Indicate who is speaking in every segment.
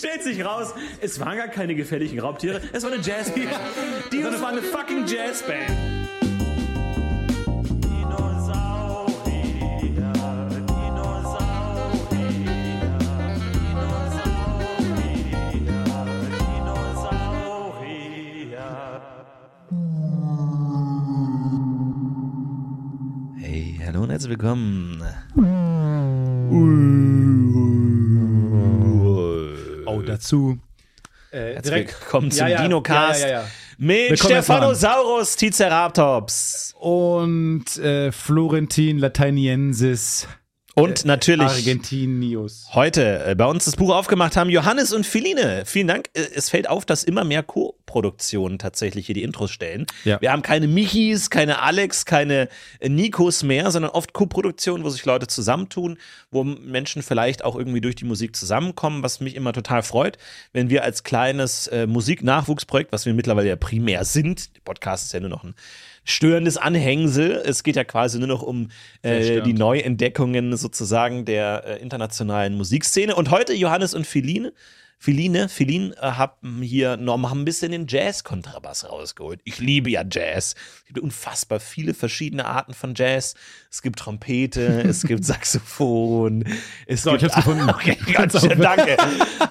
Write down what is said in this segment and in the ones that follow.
Speaker 1: Stellt sich raus, es waren gar keine gefährlichen Raubtiere, es war eine Jazzband. Die war eine fucking Jazzband.
Speaker 2: Hey, hallo und herzlich willkommen.
Speaker 3: Oh, dazu.
Speaker 2: Äh, Herzlich willkommen zum
Speaker 3: ja, ja,
Speaker 2: Dinocast
Speaker 3: Ja, ja, ja,
Speaker 2: mit. Stephanosaurus Ticeratops.
Speaker 3: Und äh, Florentin Latiniensis
Speaker 2: Und natürlich
Speaker 3: Argentinius.
Speaker 2: heute äh, bei uns das Buch aufgemacht haben Johannes und Feline. Vielen Dank. Äh, Es fällt auf, dass immer mehr Co-Produktionen tatsächlich hier die Intros stellen.
Speaker 3: Ja.
Speaker 2: Wir haben keine Michis, keine Alex, keine äh, Nikos mehr, sondern oft Co-Produktionen, wo sich Leute zusammentun, wo Menschen vielleicht auch irgendwie durch die Musik zusammenkommen, was mich immer total freut, wenn wir als kleines äh, Musiknachwuchsprojekt, was wir mittlerweile ja primär sind, der Podcast ist ja nur noch ein störendes Anhängsel. Es geht ja quasi nur noch um äh, die Neuentdeckungen sozusagen der äh, internationalen Musikszene. Und heute Johannes und Feline. Feline, Feline äh, haben hier noch haben ein bisschen den Jazz-Kontrabass rausgeholt. Ich liebe ja Jazz. Es gibt unfassbar viele verschiedene Arten von Jazz. Es gibt Trompete, es gibt Saxophon. Es
Speaker 3: So,
Speaker 2: gibt,
Speaker 3: ich hab's gefunden.
Speaker 2: Okay, ganz schön, danke.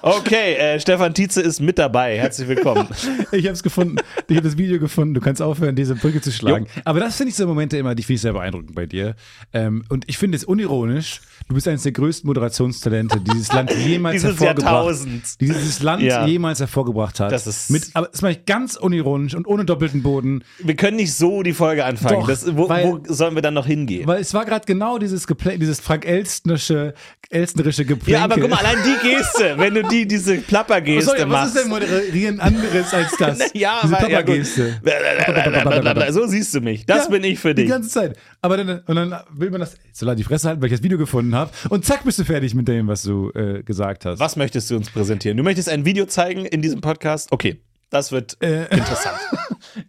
Speaker 2: Okay, äh, Stefan Tietze ist mit dabei. Herzlich willkommen.
Speaker 3: Ich habe es gefunden. Ich habe das Video gefunden. Du kannst aufhören, diese Brücke zu schlagen. Aber das finde ich so Momente immer, die finde ich sehr beeindruckend bei dir. Ähm, und ich finde es unironisch. Du bist eines der größten Moderationstalente, die dieses Land jemals
Speaker 2: Dieses
Speaker 3: hervorgebracht
Speaker 2: Jahrtausends.
Speaker 3: Dieses Land
Speaker 2: Ja.
Speaker 3: jemals hervorgebracht hat.
Speaker 2: Das ist-
Speaker 3: Mit, aber das mache ich ganz unironisch und ohne doppelten Boden.
Speaker 2: Wir können nicht so die Folge anfangen.
Speaker 3: Doch,
Speaker 2: das, wo,
Speaker 3: weil-
Speaker 2: wo sollen wir dann noch hingehen?
Speaker 3: Weil es war gerade genau dieses, Geplä dieses Frank Elstnerische, Elstnerische Geplänke.
Speaker 2: Ja, aber guck mal, allein die Geste, wenn du die, diese
Speaker 3: Oh,
Speaker 2: Plappergeste
Speaker 3: sorry, was
Speaker 2: machst.
Speaker 3: ist denn moderieren anderes als das?
Speaker 2: ja,
Speaker 3: Diese
Speaker 2: aber ja, so siehst du mich. Das
Speaker 3: Ja,
Speaker 2: bin ich für
Speaker 3: Die
Speaker 2: dich.
Speaker 3: ganze Zeit. Aber dann, und dann will man das so lange die Fresse halten, weil ich das Video gefunden habe. Und zack, bist du fertig mit dem, was du äh, gesagt hast.
Speaker 2: Was möchtest du uns präsentieren? Du möchtest ein Video zeigen in diesem Podcast? Okay, das wird
Speaker 3: Äh.
Speaker 2: interessant.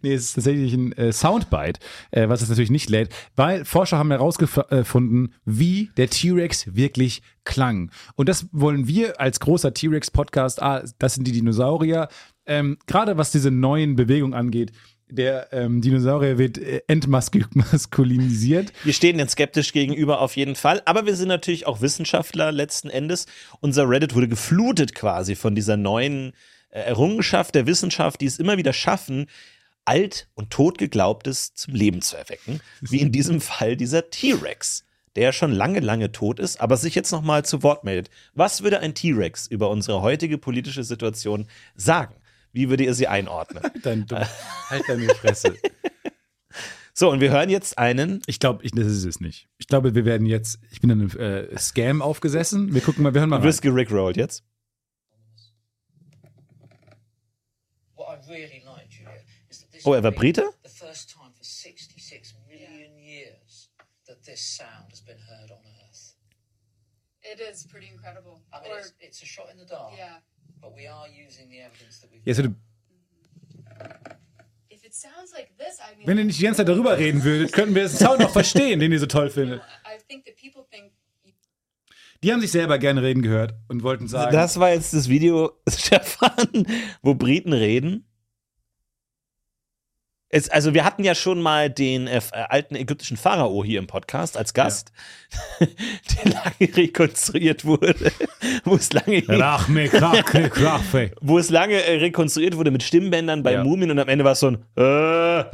Speaker 3: Nee, es ist tatsächlich ein äh, Soundbite, äh, was es natürlich nicht lädt, weil Forscher haben herausgefunden, wie der T-Rex wirklich klang. Und das wollen wir als großer T-Rex-Podcast, ah, das sind die Dinosaurier, ähm, gerade was diese neuen Bewegungen angeht, der ähm, Dinosaurier wird äh, entmaskulinisiert.
Speaker 2: Wir stehen den skeptisch gegenüber auf jeden Fall, aber wir sind natürlich auch Wissenschaftler letzten Endes. Unser Reddit wurde geflutet quasi von dieser neuen äh, Errungenschaft der Wissenschaft, die es immer wieder schaffen, alt und tot geglaubtes zum Leben zu erwecken, wie in diesem Fall dieser T-Rex, der schon lange, lange tot ist, aber sich jetzt nochmal zu Wort meldet. Was würde ein T-Rex über unsere heutige politische Situation sagen? Wie würde ihr sie einordnen?
Speaker 3: Dein, du, halt deine Fresse.
Speaker 2: So, und wir hören jetzt einen
Speaker 3: Ich glaube, ich, das ist es nicht. Ich glaube, wir werden jetzt, ich bin in einem äh, Scam aufgesessen. Wir gucken mal, wir hören mal
Speaker 2: Du
Speaker 3: rein.
Speaker 2: wirst gerickrollt jetzt. Oh, er war Brite?
Speaker 4: the first time for 66 million years that this sound has been heard on Earth.
Speaker 5: It is pretty incredible.
Speaker 4: I mean,
Speaker 5: Or-
Speaker 4: it's, it's a shot in the dark,
Speaker 5: yeah. I mean,
Speaker 3: wenn ihr nicht die ganze Zeit darüber reden würdet, könnten wir den Sound noch verstehen, den ihr so toll findet. Die haben sich selber gerne reden gehört und wollten sagen,
Speaker 2: Das war jetzt das Video, Stefan, wo Briten reden. Es, also wir hatten ja schon mal den äh, alten ägyptischen Pharao hier im Podcast als Gast, der lange rekonstruiert wurde, wo es lange,
Speaker 3: Rachme, Krachme, Krachme.
Speaker 2: wo es lange äh, rekonstruiert wurde mit Stimmbändern bei
Speaker 3: Ja.
Speaker 2: Mumien und am Ende war es so ein äh.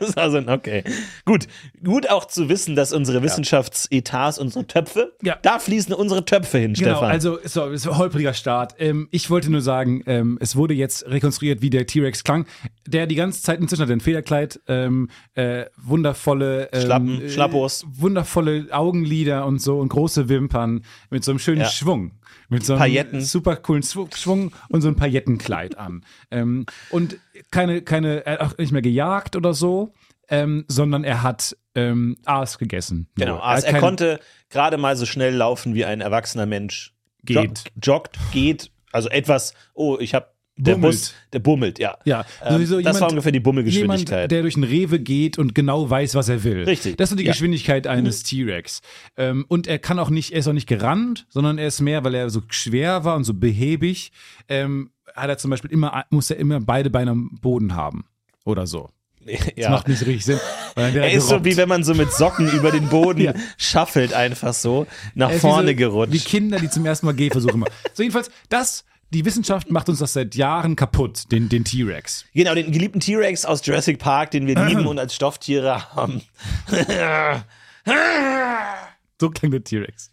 Speaker 2: das war so ein okay. Gut, gut auch zu wissen, dass unsere Wissenschaftsetats, unsere Töpfe,
Speaker 3: Ja.
Speaker 2: da fließen unsere Töpfe hin,
Speaker 3: Genau,
Speaker 2: Stefan.
Speaker 3: also so, ein holpriger Start. Ähm, ich wollte nur sagen, ähm, es wurde jetzt rekonstruiert, wie der T-Rex klang, der die ganze Zeit inzwischen hat ein Federkleid, ähm, äh, wundervolle ähm,
Speaker 2: Schlappen,
Speaker 3: äh,
Speaker 2: Schlappos.
Speaker 3: wundervolle Augenlider und so und große Wimpern mit so einem schönen
Speaker 2: Ja.
Speaker 3: Schwung. Mit so einem
Speaker 2: Pailletten.
Speaker 3: super coolen Schwung und so ein Paillettenkleid an. Ähm, und keine, keine, er hat auch nicht mehr gejagt oder so, ähm, sondern er hat ähm, Aas gegessen.
Speaker 2: Genau,
Speaker 3: hat
Speaker 2: er
Speaker 3: kein-
Speaker 2: konnte gerade mal so schnell laufen, wie ein erwachsener Mensch
Speaker 3: Geht.
Speaker 2: Joggt, joggt geht, also etwas, oh, ich habe der
Speaker 3: Bummelt.
Speaker 2: Bus, der bummelt, ja.
Speaker 3: Ja,
Speaker 2: Ähm,
Speaker 3: sowieso
Speaker 2: das war ungefähr die Bummelgeschwindigkeit.
Speaker 3: Jemand, der durch einen Rewe geht und genau weiß, was er will.
Speaker 2: Richtig.
Speaker 3: Das ist so die
Speaker 2: Ja.
Speaker 3: Geschwindigkeit eines T-Rex. Ähm, und er kann auch nicht, er ist auch nicht gerannt, sondern er ist mehr, weil er so schwer war und so behäbig, ähm, hat er zum Beispiel immer, muss er immer beide Beine am Boden haben. Oder so. Das
Speaker 2: ja.
Speaker 3: macht nicht so richtig Sinn.
Speaker 2: Er ist so
Speaker 3: gerobbt.
Speaker 2: wie wenn man so mit Socken über den Boden
Speaker 3: Ja.
Speaker 2: schaffelt, einfach so nach vorne
Speaker 3: wie so,
Speaker 2: gerutscht.
Speaker 3: Wie Kinder, die zum ersten Mal Gehversuche machen. So jedenfalls, das, die Wissenschaft macht uns das seit Jahren kaputt, den, den T-Rex.
Speaker 2: Genau, den geliebten T-Rex aus Jurassic Park, den wir lieben und als Stofftiere haben.
Speaker 3: So klang der T-Rex.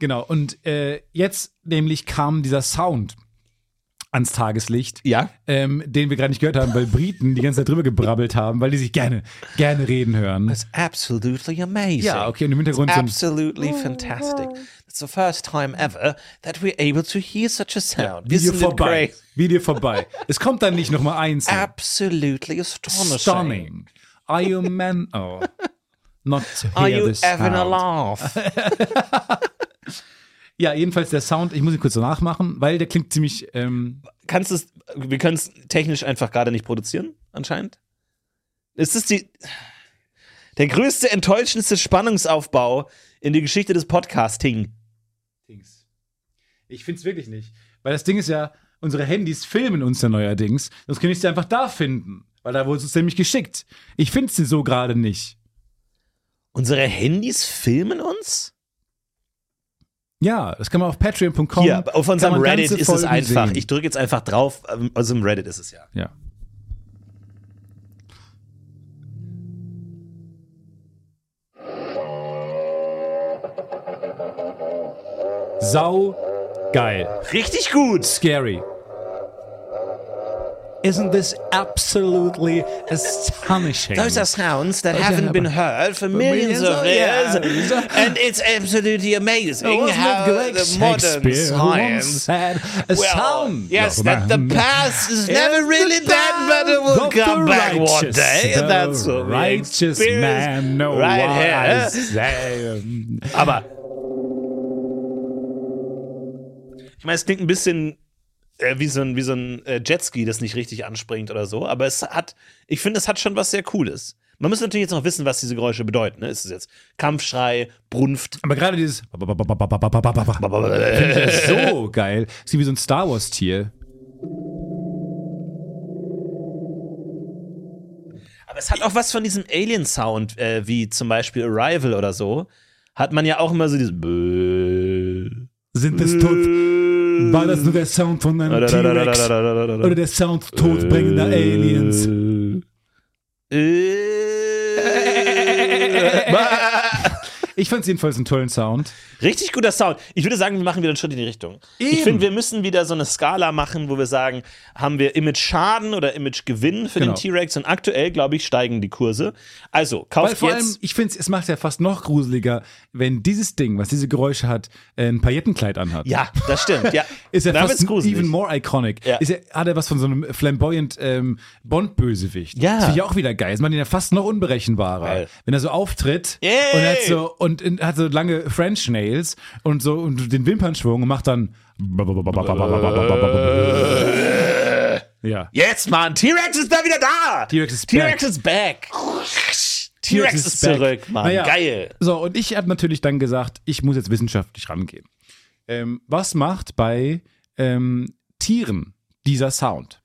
Speaker 3: Genau, und äh, jetzt nämlich kam dieser Sound ans Tageslicht,
Speaker 2: Ja.
Speaker 3: ähm, den wir gerade nicht gehört haben, weil Briten die ganze Zeit drüber gebrabbelt haben, weil die sich gerne, gerne reden hören.
Speaker 2: It's absolutely amazing.
Speaker 3: Ja, okay, und im Hintergrund ein
Speaker 2: Absolutely fantastic. It's the first time ever that we're able to hear such a sound.
Speaker 3: Video
Speaker 2: Isn't it
Speaker 3: vorbei. Video vorbei. Es kommt dann nicht nochmal eins.
Speaker 2: Absolutely astonishing.
Speaker 3: Stunning. Are you man? Oh. Not to hear
Speaker 2: Are you
Speaker 3: this
Speaker 2: having a
Speaker 3: sound.
Speaker 2: laugh?
Speaker 3: Ja, jedenfalls der Sound, ich muss ihn kurz nachmachen, weil der klingt ziemlich, ähm,
Speaker 2: Kannst es, wir können es technisch einfach gerade nicht produzieren, anscheinend. Ist es die, der größte, enttäuschendste Spannungsaufbau in die Geschichte des Podcasting.
Speaker 3: Ich find's wirklich nicht. Weil das Ding ist ja, unsere Handys filmen uns ja neuerdings. Sonst könnte ich sie einfach da finden. Weil da wurde es nämlich geschickt. Ich finde sie so gerade nicht.
Speaker 2: Unsere Handys filmen uns?
Speaker 3: Ja, das kann man auf patreon.com.
Speaker 2: Hier, auf unserem Reddit ist es einfach.
Speaker 3: sehen.
Speaker 2: Ich drücke jetzt einfach drauf. ähm, Aus dem Reddit ist es ja.
Speaker 3: ja. Sau geil.
Speaker 2: Richtig gut.
Speaker 3: Scary. Isn't this absolutely astonishing?
Speaker 2: Those are sounds that
Speaker 3: Those
Speaker 2: haven't been heard for millions
Speaker 3: millions
Speaker 2: of years, and it's absolutely amazing oh,
Speaker 3: Wasn't
Speaker 2: how the modern
Speaker 3: Shakespeare
Speaker 2: science.
Speaker 3: said, a
Speaker 2: Well,
Speaker 3: sound
Speaker 2: yes, that the past is never really that, but it will come back one day.
Speaker 3: the
Speaker 2: that's what
Speaker 3: righteous man, no
Speaker 2: right here. Aber ich meine, es klingt ein bisschen äh, wie so ein, wie so ein äh, Jetski, das nicht richtig anspringt oder so. Aber es hat, ich finde, es hat schon was sehr Cooles. Man muss natürlich jetzt noch wissen, was diese Geräusche bedeuten. Ne? Ist es jetzt Kampfschrei, Brunft?
Speaker 3: Aber gerade dieses so geil. Ist wie so ein Star Wars Tier.
Speaker 2: Aber es hat auch was von diesem Alien-Sound, äh, wie zum Beispiel Arrival oder so. Hat man ja auch immer so dieses.
Speaker 3: Sind es tot? War das nur der Sound von einem T-Rex? Oder der Sound todbringender Aliens? Ich fand es jedenfalls einen tollen Sound.
Speaker 2: Richtig guter Sound. Ich würde sagen, wir machen wieder einen Schritt in die Richtung. Ich
Speaker 3: Eben.
Speaker 2: finde, wir müssen wieder so eine Skala machen, wo wir sagen, haben wir Image-Schaden oder Image-Gewinn für
Speaker 3: Genau.
Speaker 2: den T-Rex? Und aktuell, glaube ich, steigen die Kurse. Also,
Speaker 3: Weil
Speaker 2: kauft
Speaker 3: vor allem,
Speaker 2: jetzt.
Speaker 3: ich finde, es macht ja fast noch gruseliger, wenn dieses Ding, was diese Geräusche hat, ein Paillettenkleid anhat.
Speaker 2: Ja, das stimmt. Ja.
Speaker 3: Ist ja fast even more iconic.
Speaker 2: Ja.
Speaker 3: Ist ja, hat er was von so einem flamboyant ähm, Bond-Bösewicht.
Speaker 2: Ja.
Speaker 3: Das finde ich auch wieder geil. Das macht ihn ja fast noch unberechenbarer.
Speaker 2: Geil.
Speaker 3: Wenn er so auftritt
Speaker 2: Yay.
Speaker 3: und er hat so, und hat so lange French Nails und so und den Wimpernschwung und macht dann. Ja.
Speaker 2: Jetzt, Mann! T-Rex ist da wieder da!
Speaker 3: T-Rex is
Speaker 2: T-Rex ist back! T-Rex
Speaker 3: is
Speaker 2: ist zurück, Mann.
Speaker 3: Naja.
Speaker 2: Geil.
Speaker 3: So, und ich habe natürlich dann gesagt, ich muss jetzt wissenschaftlich rangehen. Ähm, was macht bei ähm, Tieren dieser Sound?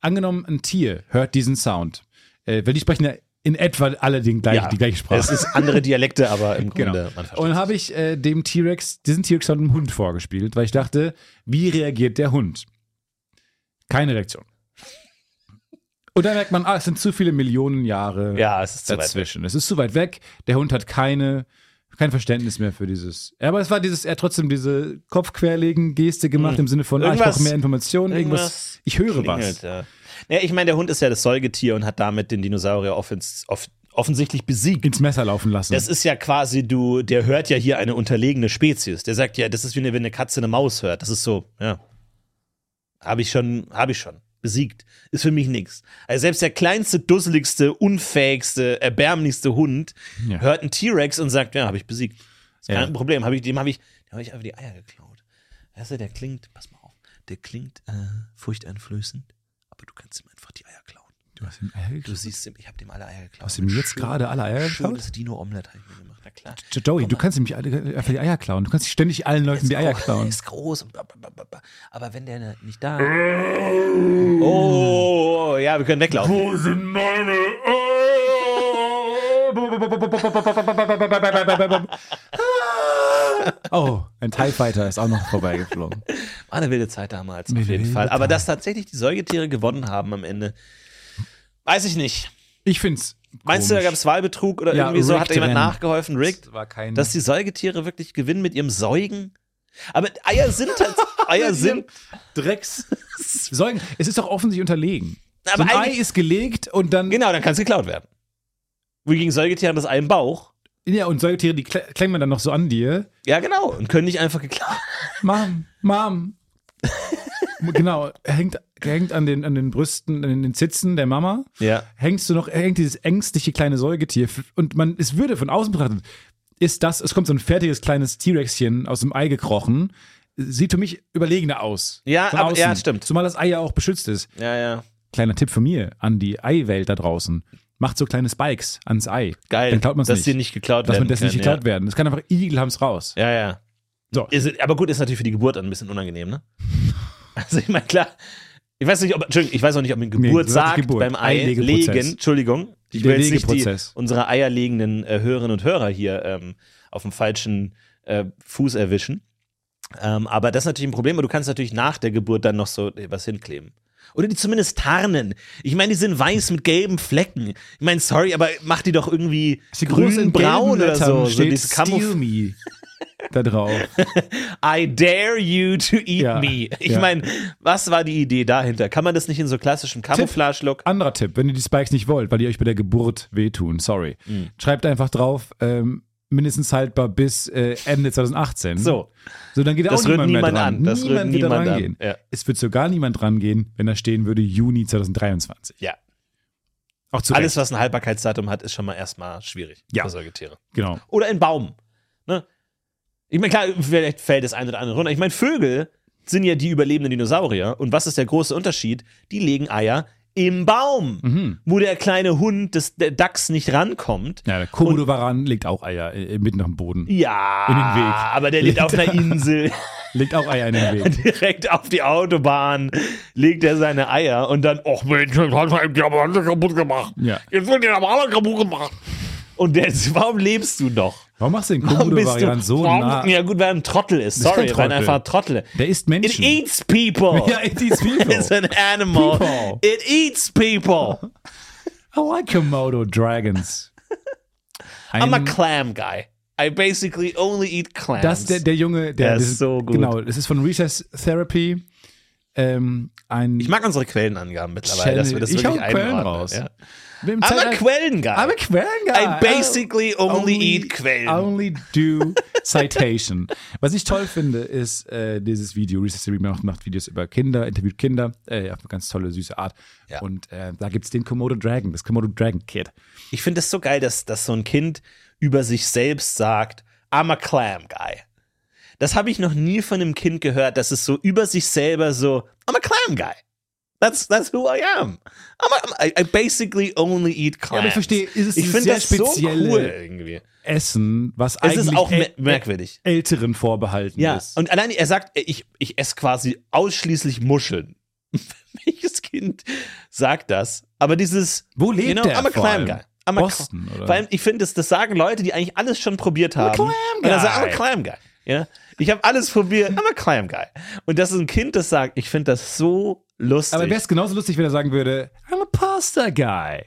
Speaker 3: Angenommen, ein Tier hört diesen Sound, äh, weil die sprechen ja in etwa alle den gleichen, die gleiche Sprache.
Speaker 2: Es ist andere Dialekte, aber im
Speaker 3: Genau.
Speaker 2: Grunde, versteht
Speaker 3: Und habe ich äh, dem T-Rex, diesen T-Rex einem Hund vorgespielt, weil ich dachte, wie reagiert der Hund? Keine Reaktion. Und dann merkt man, ah, es sind zu viele Millionen Jahre
Speaker 2: Ja, es ist zu weit weg.
Speaker 3: dazwischen. Es ist zu weit weg. Der Hund hat keine, kein Verständnis mehr für dieses. Ja, Aber es war dieses, er hat trotzdem diese Kopfquerlegen-Geste gemacht im Sinne von, ah, ich
Speaker 2: Hm. Irgendwas-
Speaker 3: brauche mehr Informationen, irgendwas.
Speaker 2: Irgendwas
Speaker 3: Ich höre
Speaker 2: klingelt,
Speaker 3: was.
Speaker 2: Ja. Ja, ich meine, der Hund ist ja das Säugetier und hat damit den Dinosaurier offens off offensichtlich besiegt.
Speaker 3: Ins Messer laufen lassen.
Speaker 2: Das ist ja quasi, du, der hört ja hier eine unterlegene Spezies. Der sagt ja, das ist wie eine, wenn eine Katze eine Maus hört. Das ist so, ja. Habe ich schon, habe ich schon. Besiegt. Ist für mich nichts. Also selbst der kleinste, dusseligste, unfähigste, erbärmlichste Hund
Speaker 3: Ja.
Speaker 2: hört einen T-Rex und sagt, ja, habe ich besiegt. Ist kein
Speaker 3: Ja.
Speaker 2: Problem. Hab ich, dem habe ich, dem hab ich einfach die Eier geklaut. Weißt du, der klingt, pass mal auf. der klingt äh, furchteinflößend, aber du kannst ihm einfach die Eier klauen.
Speaker 3: Du hast ihm Eier
Speaker 2: Du
Speaker 3: geklaut?
Speaker 2: siehst ihm, ich habe dem alle Eier geklaut.
Speaker 3: Hast du ihm jetzt gerade alle Eier geklaut?
Speaker 2: Schönes Dino-Omelette habe ich mir gemacht, na klar.
Speaker 3: Joey, du kannst ihm nicht alle, einfach die Eier klauen. Du kannst ständig allen Leuten die Eier klauen.
Speaker 2: ist groß. Aber wenn der nicht da Oh, ja, wir können weglaufen.
Speaker 3: Wo sind meine Oh, ein TIE Fighter ist auch noch vorbeigeflogen.
Speaker 2: War eine wilde Zeit damals, auf
Speaker 3: Wilde
Speaker 2: jeden Fall.
Speaker 3: Zeit.
Speaker 2: Aber dass tatsächlich die Säugetiere gewonnen haben am Ende, weiß ich nicht.
Speaker 3: Ich find's.
Speaker 2: Meinst du, da gab es Wahlbetrug oder
Speaker 3: Ja,
Speaker 2: irgendwie so? Hat da jemand nachgeholfen? Rigged?
Speaker 3: Das war kein.
Speaker 2: Dass die Säugetiere wirklich gewinnen mit ihrem Säugen? Aber Eier sind halt, Eier sind,
Speaker 3: Drecks. Säugen. Es ist doch offensichtlich unterlegen.
Speaker 2: Aber
Speaker 3: so ein Ei ist gelegt und dann.
Speaker 2: genau, dann kann es geklaut werden. Wohingegen Säugetiere haben das Ei im Bauch.
Speaker 3: Ja, und Säugetiere, die kle- klemmen dann noch so an dir.
Speaker 2: Ja, genau. Und können nicht einfach geklaut
Speaker 3: Mom, Mom. genau, hängt, hängt an, den, an den Brüsten, an den Zitzen der Mama.
Speaker 2: Ja.
Speaker 3: Hängst du noch, hängt dieses ängstliche kleine Säugetier. Und man, es würde von außen betrachtet, ist das, es kommt so ein fertiges kleines T-Rexchen aus dem Ei gekrochen. Sieht für mich überlegener aus.
Speaker 2: Ja, aber- ja, stimmt.
Speaker 3: Zumal das Ei ja auch beschützt ist.
Speaker 2: Ja, ja.
Speaker 3: Kleiner Tipp von mir an die Eiwelt da draußen. Macht so kleine Spikes ans Ei.
Speaker 2: Geil.
Speaker 3: Dann klaut man es
Speaker 2: dass
Speaker 3: nicht.
Speaker 2: die nicht geklaut
Speaker 3: dass
Speaker 2: werden.
Speaker 3: man das nicht geklaut werden. Das kann einfach Igel haben's raus.
Speaker 2: Ja, ja. ja.
Speaker 3: So.
Speaker 2: Ist, aber gut, ist natürlich für die Geburt dann ein bisschen unangenehm, ne? Also ich meine, klar, ich weiß nicht, ob, Entschuldigung, ich weiß auch nicht, ob man Geburt
Speaker 3: sagst
Speaker 2: sagt
Speaker 3: Geburt.
Speaker 2: beim Ei legen. Entschuldigung, ich will jetzt nicht die, unsere eierlegenden äh, Hörerinnen und Hörer hier ähm, auf dem falschen äh, Fuß erwischen. Ähm, aber das ist natürlich ein Problem, aber du kannst natürlich nach der Geburt dann noch so äh, was hinkleben. Oder die zumindest tarnen. Ich meine, die sind weiß mit gelben Flecken. Ich meine, sorry, aber mach die doch irgendwie
Speaker 3: Sie groß in
Speaker 2: grün-braun
Speaker 3: gelben
Speaker 2: oder so. So
Speaker 3: steht
Speaker 2: Camouf
Speaker 3: Steal Me da drauf.
Speaker 2: I dare you to eat
Speaker 3: Ja,
Speaker 2: me. Ich
Speaker 3: ja.
Speaker 2: meine, was war die Idee dahinter? Kann man das nicht in so klassischem Camouflage-Look?
Speaker 3: Anderer Tipp, wenn ihr die Spikes nicht wollt, weil die euch bei der Geburt wehtun, sorry.
Speaker 2: Mhm.
Speaker 3: Schreibt einfach drauf, ähm, mindestens haltbar bis äh, Ende 2018.
Speaker 2: So.
Speaker 3: So, dann geht
Speaker 2: Das
Speaker 3: auch
Speaker 2: rührt
Speaker 3: niemand mehr
Speaker 2: niemand
Speaker 3: dran.
Speaker 2: an. Das rührt
Speaker 3: niemand wird
Speaker 2: niemand an.
Speaker 3: rangehen.
Speaker 2: Ja.
Speaker 3: Es wird sogar niemand rangehen, wenn da stehen würde Juni 2023.
Speaker 2: Ja.
Speaker 3: Auch zu
Speaker 2: Alles,
Speaker 3: Recht.
Speaker 2: was ein Haltbarkeitsdatum hat, ist schon mal erstmal schwierig
Speaker 3: Ja.
Speaker 2: für Säugetiere.
Speaker 3: Genau.
Speaker 2: Oder ein Baum. Ne? Ich meine, klar, vielleicht fällt das eine oder andere runter. Ich meine, Vögel sind ja die überlebenden Dinosaurier. Und was ist der große Unterschied? Die legen Eier im Baum,
Speaker 3: Mhm.
Speaker 2: wo der kleine Hund des der Dachs nicht rankommt.
Speaker 3: Ja, der Komodo-Varan legt auch Eier äh, mitten auf dem Boden.
Speaker 2: Ja,
Speaker 3: In den Weg.
Speaker 2: aber der liegt auf einer Insel.
Speaker 3: Legt auch Eier in den Weg.
Speaker 2: direkt auf die Autobahn, legt er seine Eier und dann, ach Mensch, jetzt hat die aber alle kaputt gemacht.
Speaker 3: Ja.
Speaker 2: Jetzt wird die aber alle kaputt gemacht. Und der, warum lebst du noch?
Speaker 3: Warum machst du den
Speaker 2: du,
Speaker 3: so
Speaker 2: warum,
Speaker 3: nah?
Speaker 2: Ja gut, weil er ein Trottel ist.
Speaker 3: ist kein
Speaker 2: Sorry, weil er einfach ein Trottel ist.
Speaker 3: Der isst
Speaker 2: It
Speaker 3: Menschen.
Speaker 2: eats people.
Speaker 3: Ja, it eats people.
Speaker 2: It's an animal.
Speaker 3: People.
Speaker 2: It eats people.
Speaker 3: I like Komodo dragons.
Speaker 2: I'm a
Speaker 3: Ein-
Speaker 2: clam guy. I basically only eat clams.
Speaker 3: Das der, der Junge, der,
Speaker 2: Der ist so gut.
Speaker 3: Genau, das ist von Recess Therapy. Ähm, ein
Speaker 2: ich mag unsere Quellenangaben mittlerweile, dass wir das
Speaker 3: ich
Speaker 2: wirklich
Speaker 3: Quellen raus.
Speaker 2: Ja.
Speaker 3: Im
Speaker 2: I'm a
Speaker 3: Zeitalter-
Speaker 2: Quellenguy.
Speaker 3: I'm a Quellenguy.
Speaker 2: I basically only, eat Quellen.
Speaker 3: Only do citation. Was ich toll finde, ist äh, dieses Video. Recess macht, macht Videos über Kinder, interviewt Kinder äh, auf eine ganz tolle, süße Art.
Speaker 2: Ja.
Speaker 3: Und äh, da gibt es den Komodo Dragon, das Komodo Dragon Kid.
Speaker 2: Ich finde es so geil, dass, dass so ein Kind über sich selbst sagt, I'm a clam guy. Das habe ich noch nie von einem Kind gehört, dass es so über sich selber so, I'm a clam guy. That's, that's who I am. I'm a, I'm, I, basically only eat clams.
Speaker 3: aber ich verstehe, ist es
Speaker 2: ich finde das so
Speaker 3: spezielle-
Speaker 2: cool irgendwie.
Speaker 3: Essen, was
Speaker 2: Es
Speaker 3: eigentlich
Speaker 2: ist auch
Speaker 3: äl-
Speaker 2: merkwürdig.
Speaker 3: Älteren vorbehalten
Speaker 2: Ja,
Speaker 3: ist.
Speaker 2: und allein er sagt, ich, ich esse quasi ausschließlich Muscheln. Welches Kind sagt das? Aber dieses,
Speaker 3: Wo lebt
Speaker 2: you know,
Speaker 3: der
Speaker 2: I'm a clam guy. I'm a
Speaker 3: Boston,
Speaker 2: cl-
Speaker 3: oder?
Speaker 2: Vor allem, ich finde, das, das sagen Leute, die eigentlich alles schon probiert haben.
Speaker 3: clam
Speaker 2: Und dann sagen, I'm a
Speaker 3: guy.
Speaker 2: clam guy. Ja? Ich habe alles probiert, I'm a clam guy. Und das ist ein Kind, das sagt, ich finde das so lustig.
Speaker 3: Aber wäre es genauso lustig, wenn er sagen würde, I'm a pasta guy.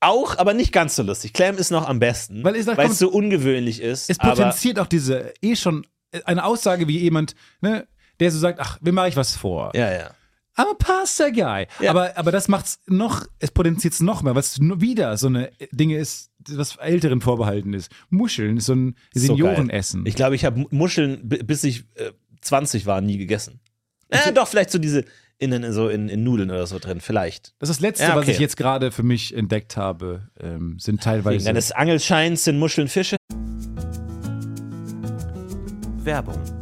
Speaker 2: auch, aber nicht ganz so lustig. Clam ist noch am besten,
Speaker 3: Weil
Speaker 2: es so ungewöhnlich ist.
Speaker 3: Es potenziert auch diese eh schon äh, eine Aussage wie jemand, ne, der so sagt, ach, wem mache ich was vor?
Speaker 2: ja, ja.
Speaker 3: I'm a pasta guy.
Speaker 2: Ja.
Speaker 3: Aber, aber das macht's noch, es potenziert es noch mehr, weil es wieder so eine Dinge ist, was Älteren vorbehalten ist. Muscheln ist so ein
Speaker 2: So.
Speaker 3: Seniorenessen.
Speaker 2: Ich glaube, ich habe Muscheln, bis ich äh, 20 war, nie gegessen. Ja, doch, vielleicht so diese in, so in, in Nudeln oder so drin, vielleicht.
Speaker 3: das ist das Letzte,
Speaker 2: Ja,
Speaker 3: was
Speaker 2: okay.
Speaker 3: ich jetzt gerade für mich entdeckt habe, ähm, sind
Speaker 2: Wegen
Speaker 3: teilweise.
Speaker 2: deines Angelscheins sind Muscheln Fische. Werbung.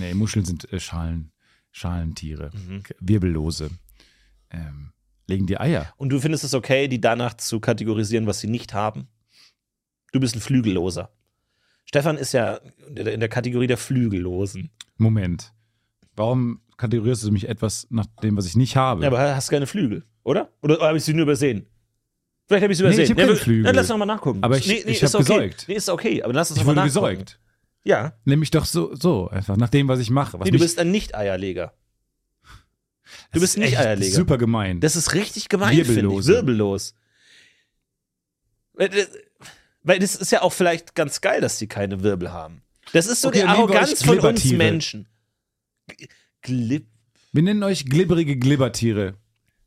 Speaker 3: Nee, Muscheln sind äh, Schalen, Schalentiere,
Speaker 2: Mhm.
Speaker 3: Wirbellose. Ähm, legen die Eier.
Speaker 2: Und du findest es okay, die danach zu kategorisieren, was sie nicht haben? Du bist ein Flügelloser. Stefan ist ja in der Kategorie der Flügellosen.
Speaker 3: Moment. Warum kategorierst du mich etwas nach dem, was ich nicht habe?
Speaker 2: Ja, aber hast keine Flügel, oder? Oder habe ich sie nur übersehen? Vielleicht habe ich sie
Speaker 3: Nee,
Speaker 2: übersehen.
Speaker 3: ich hab
Speaker 2: ja,
Speaker 3: keine Flügel.
Speaker 2: Dann lass noch mal nachgucken.
Speaker 3: Aber ich- ich
Speaker 2: ist
Speaker 3: hab
Speaker 2: okay.
Speaker 3: gesäugt.
Speaker 2: Nee, ist okay, aber lass uns
Speaker 3: ich
Speaker 2: noch mal
Speaker 3: wurde
Speaker 2: nachgucken.
Speaker 3: gesäugt.
Speaker 2: Ja.
Speaker 3: Nämlich doch so, so, einfach nach dem, was ich mache. Was
Speaker 2: Nee, du bist ein Nicht-Eierleger. Du bist
Speaker 3: ist echt
Speaker 2: Nicht-Eierleger.
Speaker 3: Super gemein.
Speaker 2: Das ist richtig gemein, finde ich. Wirbellos. Weil das- Weil das ist ja auch vielleicht ganz geil, dass die keine Wirbel haben. Das ist so
Speaker 3: Okay,
Speaker 2: die Arroganz von uns. Menschen. Glib.
Speaker 3: Wir nennen euch glibberige Glibbertiere.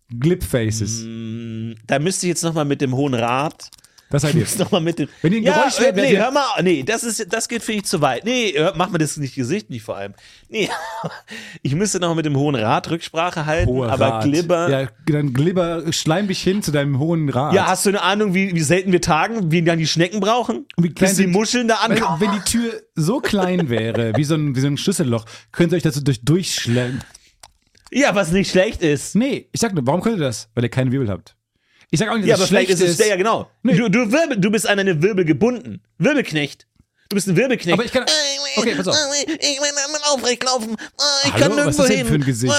Speaker 3: Glibfaces.
Speaker 2: Mm, Da müsste ich jetzt nochmal mit dem Hohen Rat.
Speaker 3: Das seid ihr.
Speaker 2: Noch mal mit dem.
Speaker 3: Wenn ihr ein
Speaker 2: ja,
Speaker 3: Geräusch
Speaker 2: äh,
Speaker 3: hört,
Speaker 2: nee, hör mal, nee, das ist, das geht finde ich zu weit. Nee, mach mir das nicht Gesicht nicht vor allem. Nee, ich müsste noch mit dem Hohen Rat Rücksprache halten,
Speaker 3: Hoher
Speaker 2: aber
Speaker 3: Rat.
Speaker 2: Glibber.
Speaker 3: Ja, dann Glibber, schleim dich hin zu deinem hohen Rat.
Speaker 2: Ja, hast du eine Ahnung, wie, wie selten wir tagen, wie lange die Schnecken brauchen?
Speaker 3: Und wie klein
Speaker 2: bis die Muscheln da ankommen?
Speaker 3: wenn die Tür so klein wäre, wie so ein, wie so ein Schlüsselloch, könnt ihr euch dazu durch, durchschleppen.
Speaker 2: Ja, was nicht schlecht ist.
Speaker 3: Nee, ich sag nur, warum könnt ihr das? Weil ihr keine Wirbel habt. Ich sag auch nicht,
Speaker 2: Ja,
Speaker 3: dass
Speaker 2: aber
Speaker 3: es
Speaker 2: vielleicht
Speaker 3: schlecht
Speaker 2: ist es, ja genau.
Speaker 3: Nee.
Speaker 2: Du, du, Wirbel, du bist an eine Wirbel gebunden. Wirbelknecht. Du bist ein Wirbelknecht.
Speaker 3: Aber ich kann. Okay, pass auf.
Speaker 2: Ich kann aufrecht laufen. Ich
Speaker 3: Hallo,
Speaker 2: kann
Speaker 3: was ist
Speaker 2: hin.
Speaker 3: für ein Gesicht?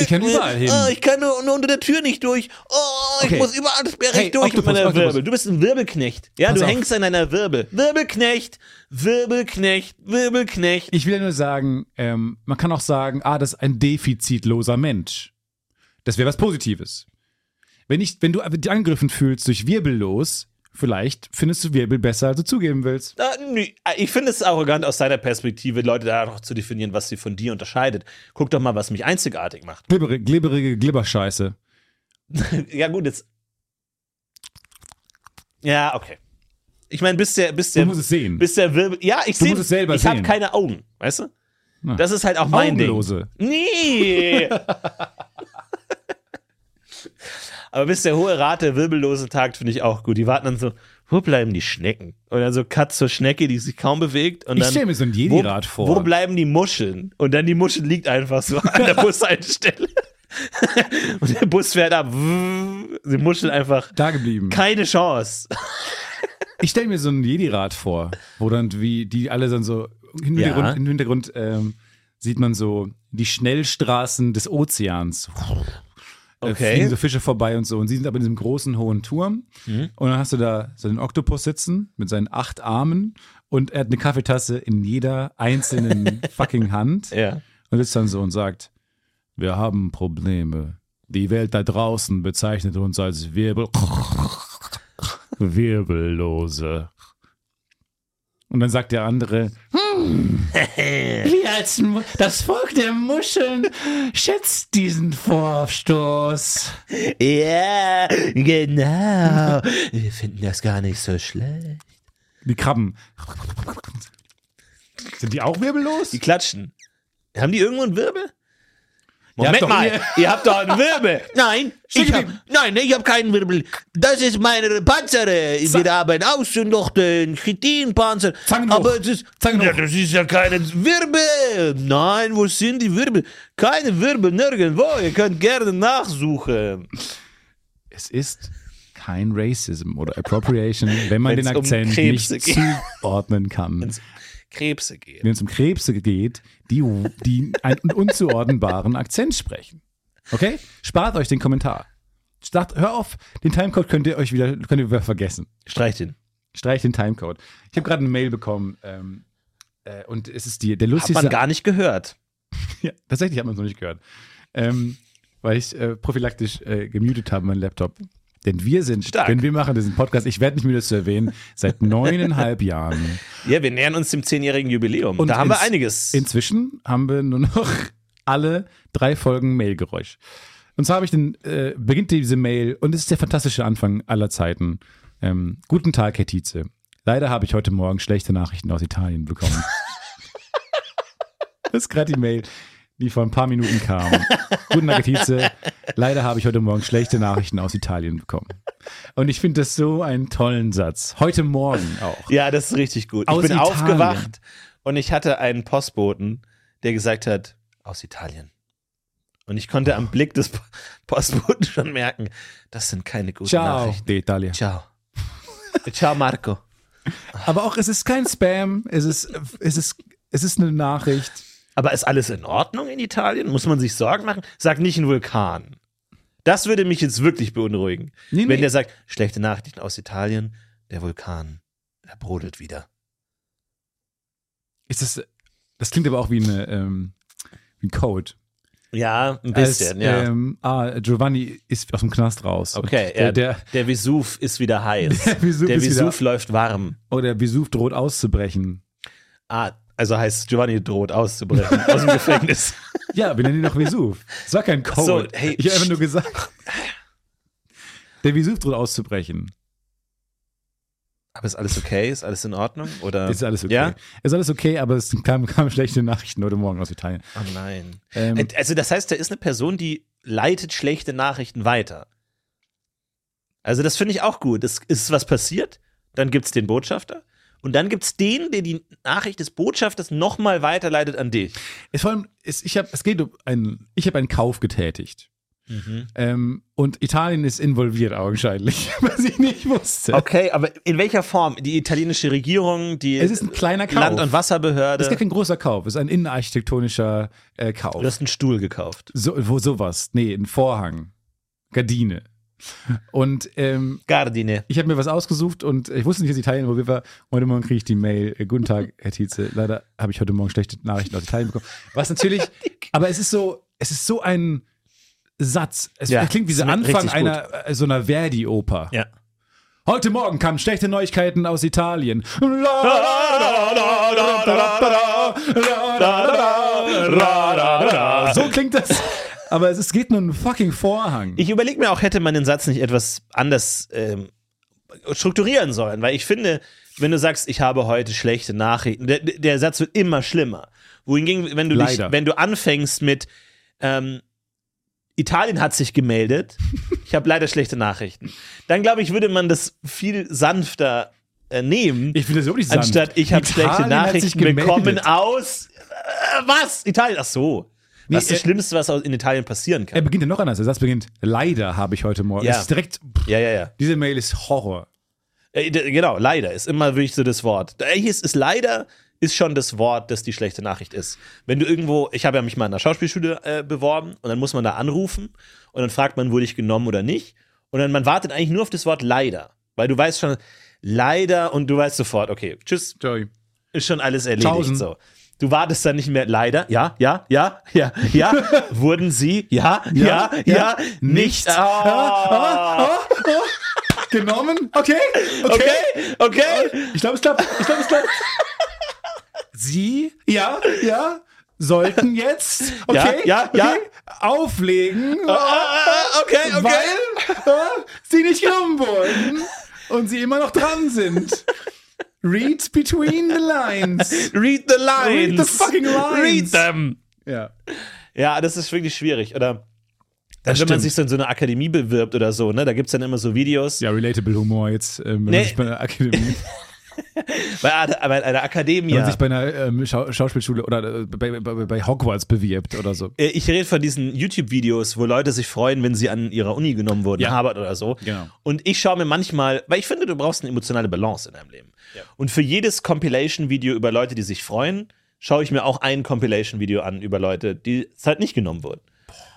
Speaker 3: Ich kann überall hin.
Speaker 2: Ich kann nur, nur unter der Tür nicht durch. Oh, ich
Speaker 3: Okay.
Speaker 2: muss überall sperrig
Speaker 3: Hey,
Speaker 2: durch mit
Speaker 3: Octopus,
Speaker 2: meiner
Speaker 3: Octopus.
Speaker 2: Wirbel. Du bist ein Wirbelknecht. Ja,
Speaker 3: Pass
Speaker 2: du
Speaker 3: auf.
Speaker 2: hängst an einer Wirbel. Wirbelknecht, Wirbelknecht, Wirbelknecht.
Speaker 3: Ich will ja nur sagen, ähm, man kann auch sagen, ah, das ist ein defizitloser Mensch. Das wäre was Positives. Wenn, ich, wenn du angegriffen fühlst durch wirbellos, vielleicht findest du Wirbel besser, als du zugeben willst.
Speaker 2: Ich finde es arrogant aus deiner Perspektive, Leute da noch zu definieren, was sie von dir unterscheidet. Guck doch mal, was mich einzigartig macht.
Speaker 3: Glibberige, glibberige Glibberscheiße.
Speaker 2: Ja, gut, jetzt. Ja, okay. Ich meine, bis der, bis
Speaker 3: Du
Speaker 2: der,
Speaker 3: musst es sehen.
Speaker 2: bis der Wirbel. Ja, ich
Speaker 3: Du
Speaker 2: sehe.
Speaker 3: musst es selber
Speaker 2: Ich habe keine Augen, weißt du?
Speaker 3: Na.
Speaker 2: Das ist halt auch mein
Speaker 3: Augenlose.
Speaker 2: Ding. Nee. Aber bis der hohe Rat der Wirbellosen tagt, finde ich auch gut. Die warten dann so, wo bleiben die Schnecken? Und dann so Cut zur Schnecke, die sich kaum bewegt. Und
Speaker 3: Ich
Speaker 2: dann,
Speaker 3: stell mir so ein
Speaker 2: wo,
Speaker 3: Jedi-Rad vor.
Speaker 2: Wo bleiben die Muscheln? Und dann die Muschel liegt einfach so an der Bushaltestelle. Und der Bus fährt ab. Die Muschel einfach
Speaker 3: da geblieben.
Speaker 2: keine Chance.
Speaker 3: Ich stelle mir so ein Jedi-Rad vor, wo dann wie die alle dann so im Hintergrund,
Speaker 2: Ja.
Speaker 3: im Hintergrund ähm, sieht man so die Schnellstraßen des Ozeans.
Speaker 2: Okay.
Speaker 3: fliegen so Fische vorbei und so. Und sie sind aber in diesem großen, hohen Turm.
Speaker 2: Mhm.
Speaker 3: Und dann hast du da so einen Oktopus sitzen mit seinen acht Armen und er hat eine Kaffeetasse in jeder einzelnen fucking Hand.
Speaker 2: Ja.
Speaker 3: Und sitzt dann so und sagt, wir haben Probleme. Die Welt da draußen bezeichnet uns als Wirbel Wirbellose. Und dann sagt der andere, hm, wir als das Volk der Muscheln schätzt diesen Vorstoß.
Speaker 2: Ja, genau. Wir finden das gar nicht so schlecht.
Speaker 3: Die Krabben. Sind die auch wirbellos?
Speaker 2: Die klatschen. Haben die irgendwo einen Wirbel?
Speaker 3: Ihr habt
Speaker 2: Moment mal,
Speaker 3: ihr-
Speaker 2: ihr habt doch einen Wirbel. Nein, ich hab, nein, ich habe keinen Wirbel. Das ist meine Panzere. Wir haben außen noch den Chitinpanzer. Aber es ist, ja, das ist ja keine Wirbel. Nein, wo sind die Wirbel? Keine Wirbel, nirgendwo. Ihr könnt gerne nachsuchen.
Speaker 3: Es ist kein Racism oder Appropriation, wenn man
Speaker 2: Wenn's
Speaker 3: den
Speaker 2: um
Speaker 3: Akzent
Speaker 2: Krebse
Speaker 3: nicht
Speaker 2: geht.
Speaker 3: zuordnen kann.
Speaker 2: Krebse gehen.
Speaker 3: wenn es um Krebse geht, die, die einen unzuordnenbaren Akzent sprechen. Okay? Spart euch den Kommentar. Start, hör auf, den Timecode könnt ihr euch wieder, könnt ihr wieder vergessen.
Speaker 2: Streicht ihn.
Speaker 3: Streich den Timecode. Ich habe gerade eine Mail bekommen ähm, äh, und es ist die, der
Speaker 2: Hat
Speaker 3: lustigste.
Speaker 2: man gar nicht gehört.
Speaker 3: Ja, tatsächlich hat man es noch nicht gehört. Ähm, weil ich äh, prophylaktisch äh, gemutet habe, meinen Laptop. Denn wir sind,
Speaker 2: Stark.
Speaker 3: wenn wir machen diesen Podcast, ich werde nicht müde das zu erwähnen, seit neuneinhalb Jahren.
Speaker 2: Ja, wir nähern uns dem zehnjährigen Jubiläum.
Speaker 3: Und
Speaker 2: da haben wir einiges.
Speaker 3: Inzwischen haben wir nur noch alle drei Folgen Mailgeräusch. Und zwar habe ich den, äh, beginnt diese Mail und es ist der fantastische Anfang aller Zeiten. Ähm, guten Tag, Herr Tietze. Leider habe ich heute Morgen schlechte Nachrichten aus Italien bekommen. das ist gerade die Mail, die vor ein paar Minuten kam. Guten Tietze. Leider habe ich heute Morgen schlechte Nachrichten aus Italien bekommen. Und ich finde das so einen tollen Satz. Heute Morgen auch.
Speaker 2: Ja, das ist richtig gut.
Speaker 3: Aus
Speaker 2: ich bin
Speaker 3: Italien.
Speaker 2: aufgewacht und ich hatte einen Postboten, der gesagt hat, aus Italien. Und ich konnte am Blick des Po- Postboten schon merken, das sind keine guten
Speaker 3: Ciao,
Speaker 2: Nachrichten.
Speaker 3: d'Italia.
Speaker 2: Ciao. Ciao, Marco.
Speaker 3: Aber auch es ist kein Spam, es ist, es ist, es ist eine Nachricht.
Speaker 2: Aber ist alles in Ordnung in Italien? Muss man sich Sorgen machen? Sag nicht ein Vulkan. Das würde mich jetzt wirklich beunruhigen.
Speaker 3: Nee,
Speaker 2: Wenn
Speaker 3: nee.
Speaker 2: der sagt, schlechte Nachrichten aus Italien, der Vulkan, er brodelt wieder.
Speaker 3: Ist das, das klingt aber auch wie, eine, ähm, wie ein Code.
Speaker 2: Ja, ein bisschen,
Speaker 3: Als,
Speaker 2: ja.
Speaker 3: Ähm, ah, Giovanni ist aus dem Knast raus.
Speaker 2: Okay, er,
Speaker 3: der,
Speaker 2: der,
Speaker 3: der,
Speaker 2: Vesuv ist wieder heiß.
Speaker 3: Der Vesuv
Speaker 2: der
Speaker 3: ist wieder-
Speaker 2: Vesuv läuft warm.
Speaker 3: oh, der Vesuv droht auszubrechen.
Speaker 2: Ah, also heißt Giovanni droht auszubrechen aus dem Gefängnis.
Speaker 3: Ja, wir nennen ihn noch Vesuv. Es war kein Code.
Speaker 2: so, hey,
Speaker 3: ich habe einfach nur gesagt. Der Vesuv droht auszubrechen.
Speaker 2: Aber ist alles okay? Ist alles in Ordnung? Oder?
Speaker 3: Ist alles okay.
Speaker 2: Ja?
Speaker 3: Ist alles okay, aber es kamen kam schlechte Nachrichten heute Morgen aus Italien.
Speaker 2: Oh nein.
Speaker 3: Ähm,
Speaker 2: Also das heißt, da ist eine Person, die leitet schlechte Nachrichten weiter. Also das finde ich auch gut. Es ist was passiert, dann gibt es den Botschafter und dann gibt es den, der die Nachricht des Botschafters nochmal weiterleitet an dich.
Speaker 3: Es, vor allem, es, ich hab, es geht um einen, ich habe einen Kauf getätigt. Ähm, und Italien ist involviert augenscheinlich, was ich nicht wusste.
Speaker 2: Okay, aber in welcher Form? Die italienische Regierung, die
Speaker 3: Es ist ein kleiner Kauf.
Speaker 2: Land- und Wasserbehörde.
Speaker 3: Es ist gar kein großer Kauf, es ist ein innenarchitektonischer äh, Kauf.
Speaker 2: du hast einen Stuhl gekauft.
Speaker 3: So, wo sowas. Nee, ein Vorhang. Gardine. Und ähm,
Speaker 2: Gardine.
Speaker 3: ich habe mir was ausgesucht und ich wusste nicht, dass Italien involviert war. Heute Morgen kriege ich die Mail. Äh, Guten Tag, Herr Tietze. Leider habe ich heute Morgen schlechte Nachrichten aus Italien bekommen. Was natürlich, aber es ist so, es ist so ein Satz. Es
Speaker 2: Ja,
Speaker 3: klingt wie der Anfang einer äh, so einer Verdi-Oper.
Speaker 2: Ja.
Speaker 3: Heute Morgen kamen schlechte Neuigkeiten aus Italien. So klingt das. Aber es ist- geht nur um einen fucking Vorhang.
Speaker 2: Ich überlege mir auch, hätte man den Satz nicht etwas anders ähm, strukturieren sollen, weil ich finde, wenn du sagst, ich habe heute schlechte Nachrichten, der, der Satz wird immer schlimmer. Wohingegen, wenn du dich, wenn du anfängst mit ähm, Italien hat sich gemeldet, ich habe leider schlechte Nachrichten, dann glaube ich, würde man das viel sanfter äh, nehmen.
Speaker 3: Ich finde das wirklich sanft.
Speaker 2: Anstatt ich habe schlechte Nachrichten bekommen aus äh, was? Italien? Ach so.
Speaker 3: Nee,
Speaker 2: was ist das
Speaker 3: äh,
Speaker 2: Schlimmste, was in Italien passieren
Speaker 3: Er
Speaker 2: kann?
Speaker 3: beginnt ja noch anders. Der Satz beginnt, leider habe ich heute Morgen.
Speaker 2: Ja.
Speaker 3: Es ist direkt,
Speaker 2: Ja, ja, ja.
Speaker 3: diese Mail ist Horror.
Speaker 2: Äh, genau, leider ist immer wirklich so das Wort. Da- Hier ist, ist leider ist schon das Wort, das die schlechte Nachricht ist. Wenn du irgendwo, ich habe ja mich mal in der Schauspielschule äh, beworben und dann muss man da anrufen und dann fragt man, wurde ich genommen oder nicht. Und dann man wartet eigentlich nur auf das Wort leider, weil du weißt schon, leider und du weißt sofort, okay, tschüss,
Speaker 3: Joey.
Speaker 2: ist schon alles erledigt.
Speaker 3: Tschaußen.
Speaker 2: So. Du wartest dann nicht mehr, leider, ja, ja, ja, ja, ja, wurden sie, ja, ja, ja, nicht.
Speaker 3: Nichts.
Speaker 2: Ah.
Speaker 3: Genommen? Okay.
Speaker 2: Okay, okay.
Speaker 3: Ich glaube, es klappt. Ich glaube, es klappt. Sie, ja, ja, sollten jetzt, okay,
Speaker 2: Ja, ja, ja.
Speaker 3: okay, auflegen,
Speaker 2: Ah, okay, okay.
Speaker 3: weil sie nicht genommen wurden und sie immer noch dran sind. Read between the lines.
Speaker 2: Read the lines.
Speaker 3: Read the fucking lines.
Speaker 2: Read them.
Speaker 3: Ja.
Speaker 2: Ja, das ist wirklich schwierig. Oder dann, wenn man sich so in so einer Akademie bewirbt oder so, ne, da gibt's dann immer so Videos.
Speaker 3: Ja, relatable Humor jetzt, ähm, wenn
Speaker 2: Nee.
Speaker 3: man sich bei einer Akademie,
Speaker 2: Bei, einer- einer Akademie.
Speaker 3: wenn man sich bei einer ähm, Schau Schauspielschule oder äh, bei, bei, bei Hogwarts bewirbt oder so.
Speaker 2: Äh, Ich rede von diesen YouTube-Videos, wo Leute sich freuen, wenn sie an ihrer Uni genommen wurden,
Speaker 3: Ja.
Speaker 2: Harvard oder so.
Speaker 3: Genau.
Speaker 2: Und ich schaue mir manchmal, weil ich finde, du brauchst eine emotionale Balance in deinem Leben. Und für jedes Compilation-Video über Leute, die sich freuen, schaue ich mir auch ein Compilation-Video an über Leute, die es halt nicht genommen wurden.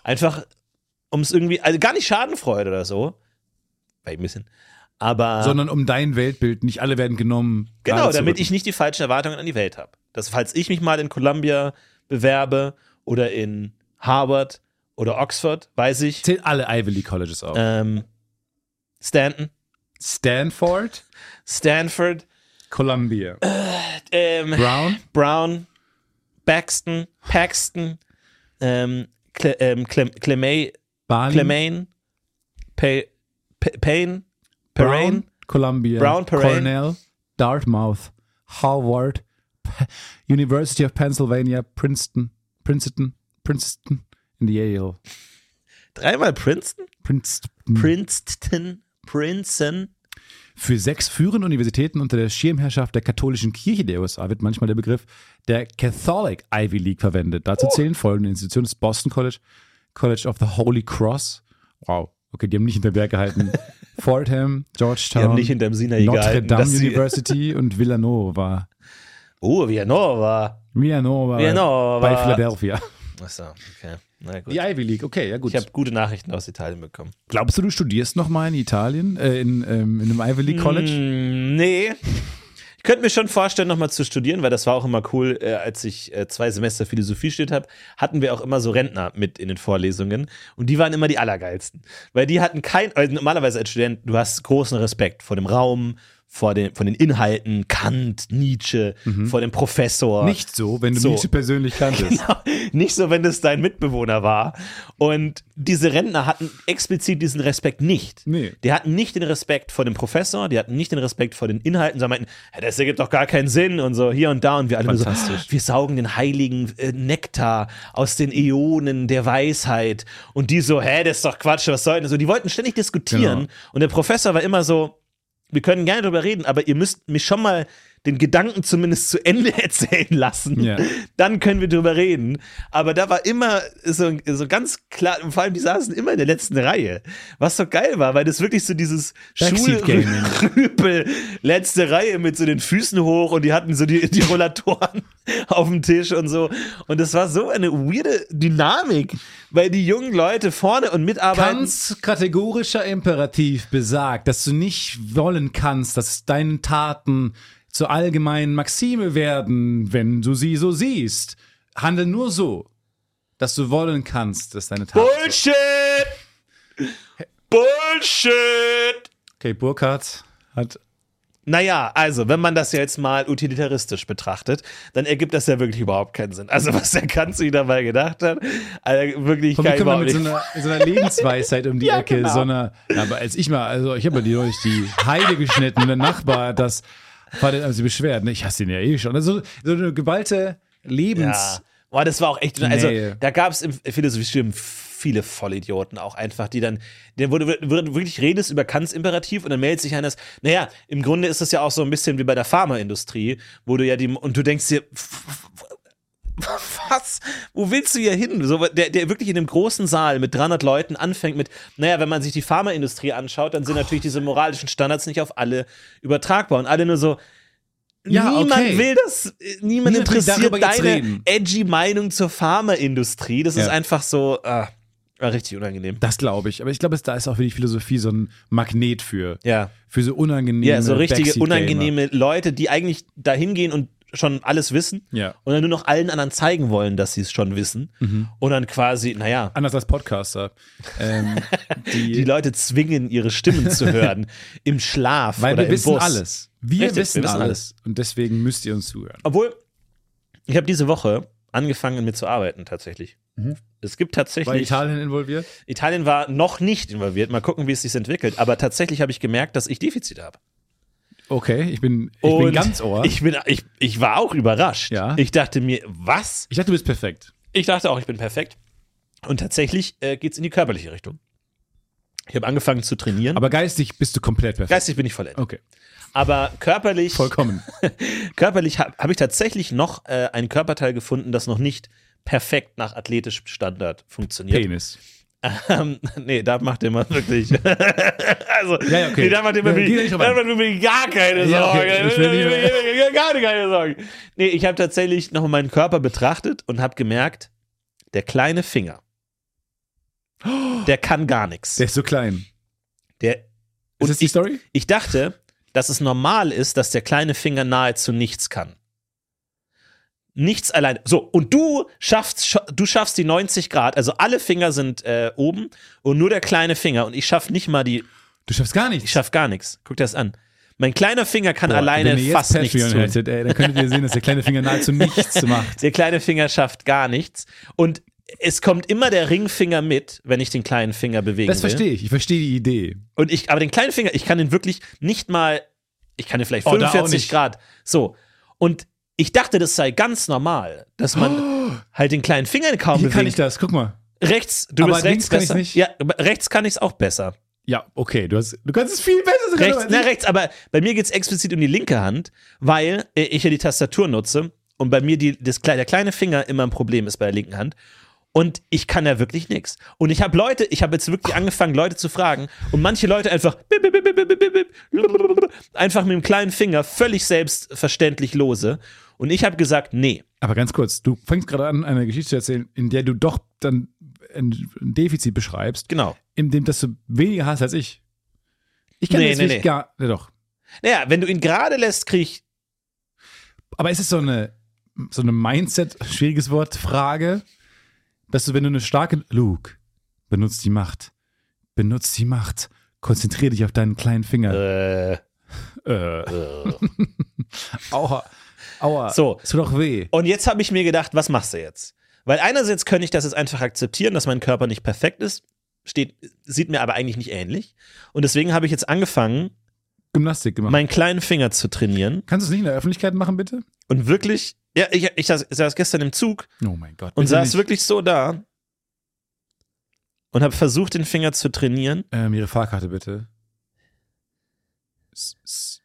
Speaker 2: Einfach, um es irgendwie, also gar nicht Schadenfreude oder so. Weil ein bisschen. Aber.
Speaker 3: Sondern um dein Weltbild, nicht alle werden genommen.
Speaker 2: Genau, damit ich nicht die falschen Erwartungen an die Welt habe. Dass falls ich mich mal in Columbia bewerbe oder in Harvard oder Oxford, weiß ich,
Speaker 3: Zählen alle Ivy League Colleges auf.
Speaker 2: ähm, Stanton,
Speaker 3: Stanford,
Speaker 2: Stanford,
Speaker 3: Columbia,
Speaker 2: ähm,
Speaker 3: Brown,
Speaker 2: Brown, Baxton, Paxton, ähm, Cle, ähm, Clem, Clemay, Clemaine, Pay, Pay, Payne,
Speaker 3: Brown,
Speaker 2: Perrine,
Speaker 3: Columbia,
Speaker 2: Brown, Perrine.
Speaker 3: Cornell, Dartmouth, Harvard, P University of Pennsylvania, Princeton, Princeton, Princeton in Yale,
Speaker 2: dreimal Princeton,
Speaker 3: Princeton.
Speaker 2: Princeton, Princeton.
Speaker 3: Für sechs führende Universitäten unter der Schirmherrschaft der katholischen Kirche der USA wird manchmal der Begriff der Catholic Ivy League verwendet. Dazu zählen folgende Institutionen: das Boston College, College of the Holy Cross. Wow, okay, die haben nicht hinter Berg gehalten. Fordham, Georgetown,
Speaker 2: Die haben nicht hinterm Sinai
Speaker 3: Notre
Speaker 2: gehalten.
Speaker 3: Dame University und Villanova.
Speaker 2: Oh, Villanova.
Speaker 3: Villanova,
Speaker 2: Villanova.
Speaker 3: bei Philadelphia.
Speaker 2: Achso, okay. Na gut.
Speaker 3: Die Ivy League, okay, ja gut.
Speaker 2: Ich habe gute Nachrichten aus Italien bekommen.
Speaker 3: Glaubst du, du studierst noch mal in Italien, äh, in, ähm, in einem Ivy League College?
Speaker 2: Mm, nee. Ich könnte mir schon vorstellen, nochmal zu studieren, weil das war auch immer cool, äh, als ich äh, zwei Semester Philosophie studiert habe, hatten wir auch immer so Rentner mit in den Vorlesungen und die waren immer die allergeilsten. Weil die hatten kein, also normalerweise als Student, du hast großen Respekt vor dem Raum, vor den, von den Inhalten, Kant, Nietzsche, vor dem Professor.
Speaker 3: Nicht so, wenn du
Speaker 2: So.
Speaker 3: Nietzsche persönlich kanntest.
Speaker 2: Genau. Nicht so, wenn das dein Mitbewohner war. Und diese Rentner hatten explizit diesen Respekt nicht.
Speaker 3: Nee.
Speaker 2: Die hatten nicht den Respekt vor dem Professor, die hatten nicht den Respekt vor den Inhalten, sondern meinten, "Ja, das ergibt doch gar keinen Sinn und so hier und da. Und wir alle so, wir saugen den heiligen äh, Nektar aus den Äonen der Weisheit. Und die so, hä, das ist doch Quatsch, was soll denn so? Die wollten ständig diskutieren.
Speaker 3: Genau.
Speaker 2: Und der Professor war immer so, wir können gerne drüber reden, aber ihr müsst mich schon mal den Gedanken zumindest zu Ende erzählen lassen.
Speaker 3: Ja.
Speaker 2: Dann können wir drüber reden. Aber da war immer so, so ganz klar, und vor allem die saßen immer in der letzten Reihe. Was so geil war, weil das wirklich so dieses. Schulrüpel, letzte Reihe mit so den Füßen hoch und die hatten so die, die Rollatoren auf dem Tisch und so. Und das war so eine weirde Dynamik, weil die jungen Leute vorne und mitarbeiten.
Speaker 3: Kants kategorischer Imperativ besagt, dass du nicht wollen kannst, dass deine Taten zur allgemeinen Maxime werden, wenn du sie so siehst. Handel nur so, dass du wollen kannst, dass deine Taten.
Speaker 2: Bullshit! Bullshit!
Speaker 3: Okay, Burkhardt hat.
Speaker 2: Naja, also, wenn man das jetzt mal utilitaristisch betrachtet, dann ergibt das ja wirklich überhaupt keinen Sinn. Also, was der sich dabei gedacht hat, also wirklich
Speaker 3: Komm,
Speaker 2: kann ich
Speaker 3: mit so einer, so einer Lebensweisheit um die
Speaker 2: Ja,
Speaker 3: Ecke,
Speaker 2: genau.
Speaker 3: so einer, aber als ich mal, also ich habe ja die neulich die Heide geschnitten und der Nachbar hat das, war der also beschwert, ne? ich hasse ihn ja eh schon. Also so eine geballte Lebens.
Speaker 2: Ja. Boah, das war auch echt, also
Speaker 3: Nee.
Speaker 2: da gab es im Philosophiestudium viele Vollidioten auch einfach, die dann, der wurde, wurde wirklich redest über Kants Imperativ und dann meldet sich einer, das- naja, im Grunde ist das ja auch so ein bisschen wie bei der Pharmaindustrie, wo du ja die, und du denkst dir, was? Wo willst du hier hin? So, der, der wirklich in einem großen Saal mit 300 Leuten anfängt mit, naja, wenn man sich die Pharmaindustrie anschaut, dann sind natürlich diese moralischen Standards nicht auf alle übertragbar und alle nur so,
Speaker 3: Ja,
Speaker 2: niemand
Speaker 3: okay.
Speaker 2: will das, äh, niemand
Speaker 3: Niemand
Speaker 2: interessiert deine
Speaker 3: reden.
Speaker 2: edgy Meinung zur Pharmaindustrie. Das ist
Speaker 3: Ja.
Speaker 2: einfach so, ah, ah, richtig unangenehm.
Speaker 3: Das glaube ich. Aber ich glaube, da ist auch für die Philosophie so ein Magnet für.
Speaker 2: Ja.
Speaker 3: Für so unangenehme
Speaker 2: Ja, so richtige unangenehme Leute, die eigentlich da hingehen und schon alles wissen
Speaker 3: Ja.
Speaker 2: und dann nur noch allen anderen zeigen wollen, dass sie es schon wissen.
Speaker 3: Mhm.
Speaker 2: Und dann quasi, naja,
Speaker 3: Anders als Podcaster. ähm, die,
Speaker 2: die Leute zwingen, ihre Stimmen zu hören im Schlaf
Speaker 3: weil
Speaker 2: oder
Speaker 3: wir
Speaker 2: im
Speaker 3: wissen
Speaker 2: Bus.
Speaker 3: alles. Wir,
Speaker 2: Richtig, wir
Speaker 3: wissen,
Speaker 2: wissen
Speaker 3: alles. Und deswegen müsst ihr uns zuhören.
Speaker 2: Obwohl, ich habe diese Woche angefangen mit zu arbeiten tatsächlich. Es gibt tatsächlich.
Speaker 3: War Italien involviert?
Speaker 2: Italien war noch nicht involviert. Mal gucken, wie es sich entwickelt. Aber tatsächlich habe ich gemerkt, dass ich Defizite habe.
Speaker 3: Okay, ich bin, ich
Speaker 2: Und
Speaker 3: bin ganz ohr.
Speaker 2: Ich, bin, ich, ich war auch überrascht.
Speaker 3: Ja.
Speaker 2: Ich dachte mir, was?
Speaker 3: ich dachte, du bist perfekt.
Speaker 2: Ich dachte auch, ich bin perfekt. Und tatsächlich äh, geht es in die körperliche Richtung. Ich habe angefangen zu trainieren.
Speaker 3: Aber geistig bist du komplett perfekt.
Speaker 2: Geistig bin ich vollendet.
Speaker 3: Okay,
Speaker 2: Aber körperlich,
Speaker 3: vollkommen.
Speaker 2: körperlich habe hab ich tatsächlich noch äh, ein Körperteil gefunden, das noch nicht perfekt nach athletischem Standard funktioniert.
Speaker 3: Penis.
Speaker 2: Ähm, nee, da macht mal wirklich. also,
Speaker 3: Ja, ja, okay.
Speaker 2: nee, da macht ihr
Speaker 3: Ja,
Speaker 2: mir,
Speaker 3: geh da
Speaker 2: macht mir gar keine
Speaker 3: Ja, okay. Nicht
Speaker 2: gar keine Sorgen. Nee, ich habe tatsächlich noch meinen Körper betrachtet und habe gemerkt, der kleine Finger, der kann gar nichts.
Speaker 3: Der ist so klein.
Speaker 2: Der,
Speaker 3: Ist das die
Speaker 2: ich,
Speaker 3: Story?
Speaker 2: ich dachte, dass es normal ist, dass der kleine Finger nahezu nichts kann. Nichts allein. So, und du schaffst, scha- du schaffst die 90 Grad, also alle Finger sind äh, oben und nur der kleine Finger und ich schaff nicht mal die,
Speaker 3: Du schaffst gar nichts.
Speaker 2: ich schaff gar nichts. Guck dir das an. Mein kleiner Finger kann
Speaker 3: Boah,
Speaker 2: alleine fast nichts
Speaker 3: Patreon
Speaker 2: tun.
Speaker 3: hättet, ey, dann könntet ihr sehen, dass der kleine Finger nahezu nichts macht.
Speaker 2: Der kleine Finger schafft gar nichts und es kommt immer der Ringfinger mit, wenn ich den kleinen Finger bewegen
Speaker 3: Das verstehe ich. Ich verstehe die Idee.
Speaker 2: Und ich, aber den kleinen Finger, ich kann den wirklich nicht mal, ich kann den vielleicht
Speaker 3: Oh, da auch
Speaker 2: 45
Speaker 3: nicht.
Speaker 2: Grad. So. Und ich dachte, das sei ganz normal, dass man halt den kleinen Finger kaum
Speaker 3: Hier
Speaker 2: bewegt.
Speaker 3: kann ich das. Guck mal.
Speaker 2: Rechts, du
Speaker 3: Aber
Speaker 2: bist rechts
Speaker 3: kann
Speaker 2: besser.
Speaker 3: nicht.
Speaker 2: Ja, rechts kann ich es auch besser.
Speaker 3: Ja, okay. Du, hast, du kannst es viel besser.
Speaker 2: Rechts, na rechts, aber bei mir geht es explizit um die linke Hand, weil äh, ich ja die Tastatur nutze und bei mir die, das, der kleine Finger immer ein Problem ist bei der linken Hand. Und ich kann ja wirklich nichts. Und ich habe Leute, ich habe jetzt wirklich angefangen, Leute zu fragen. Und manche Leute einfach einfach mit dem kleinen Finger völlig selbstverständlich lose. Und ich habe gesagt, nee.
Speaker 3: Aber ganz kurz, du fängst gerade an, eine Geschichte zu erzählen, in der du doch dann ein Defizit beschreibst,
Speaker 2: Genau.
Speaker 3: in dem dass du weniger hast als ich. Ich kann
Speaker 2: Nee, nee,
Speaker 3: wirklich
Speaker 2: nee.
Speaker 3: gar. Ja, doch.
Speaker 2: Naja, wenn du ihn gerade lässt, krieg ich.
Speaker 3: Aber ist es so eine, so eine Mindset, schwieriges Wort, Frage, dass du, wenn du eine starke. Luke, benutzt die Macht. Benutzt die Macht. Konzentrier dich auf deinen kleinen Finger.
Speaker 2: Äh,
Speaker 3: Äh.
Speaker 2: äh.
Speaker 3: Aua. Aua.
Speaker 2: So.
Speaker 3: Tut doch weh.
Speaker 2: Und jetzt habe ich mir gedacht, was machst du jetzt? Weil einerseits könnte ich das jetzt einfach akzeptieren, dass mein Körper nicht perfekt ist, steht, sieht mir aber eigentlich nicht ähnlich. Und deswegen habe ich jetzt angefangen,
Speaker 3: Gymnastik gemacht.
Speaker 2: meinen kleinen Finger zu trainieren
Speaker 3: Kannst du es nicht in der Öffentlichkeit machen, bitte?
Speaker 2: und wirklich, ja, ich, ich saß, saß gestern im Zug
Speaker 3: Oh mein Gott.
Speaker 2: und saß
Speaker 3: nicht.
Speaker 2: wirklich so da und habe versucht, den Finger zu trainieren.
Speaker 3: Ähm, Ihre Fahrkarte bitte. S -s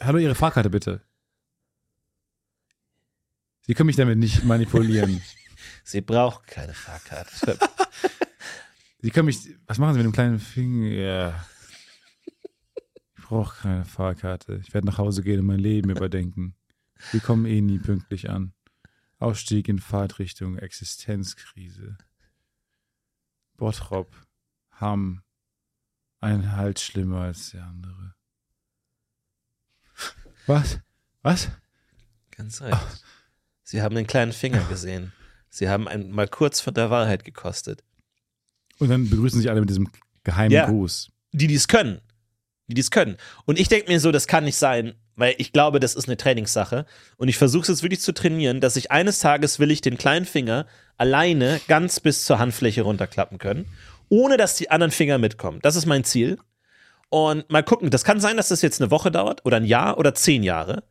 Speaker 3: Hallo, Ihre Fahrkarte bitte. Sie können mich damit nicht manipulieren.
Speaker 2: Sie braucht keine Fahrkarte.
Speaker 3: Sie können mich. Was machen Sie mit dem kleinen Finger? Ich brauche keine Fahrkarte. Ich werde nach Hause gehen und mein Leben überdenken. Wir kommen eh nie pünktlich an. Ausstieg in Fahrtrichtung, Existenzkrise. Bottrop, Hamm. Ein Halt schlimmer als der andere. Was? Was?
Speaker 2: Ganz recht. Sie haben den kleinen Finger gesehen. Sie haben ein, mal kurz von der Wahrheit gekostet.
Speaker 3: Und dann begrüßen sich alle mit diesem geheimen
Speaker 2: Ja.
Speaker 3: Gruß.
Speaker 2: die dies können. Die dies können. Und ich denke mir so, das kann nicht sein, weil ich glaube, das ist eine Trainingssache. Und ich versuche es jetzt wirklich zu trainieren, dass ich eines Tages will ich den kleinen Finger alleine ganz bis zur Handfläche runterklappen können, ohne dass die anderen Finger mitkommen. Das ist mein Ziel. Und mal gucken, das kann sein, dass das jetzt eine Woche dauert oder ein Jahr oder zehn Jahre.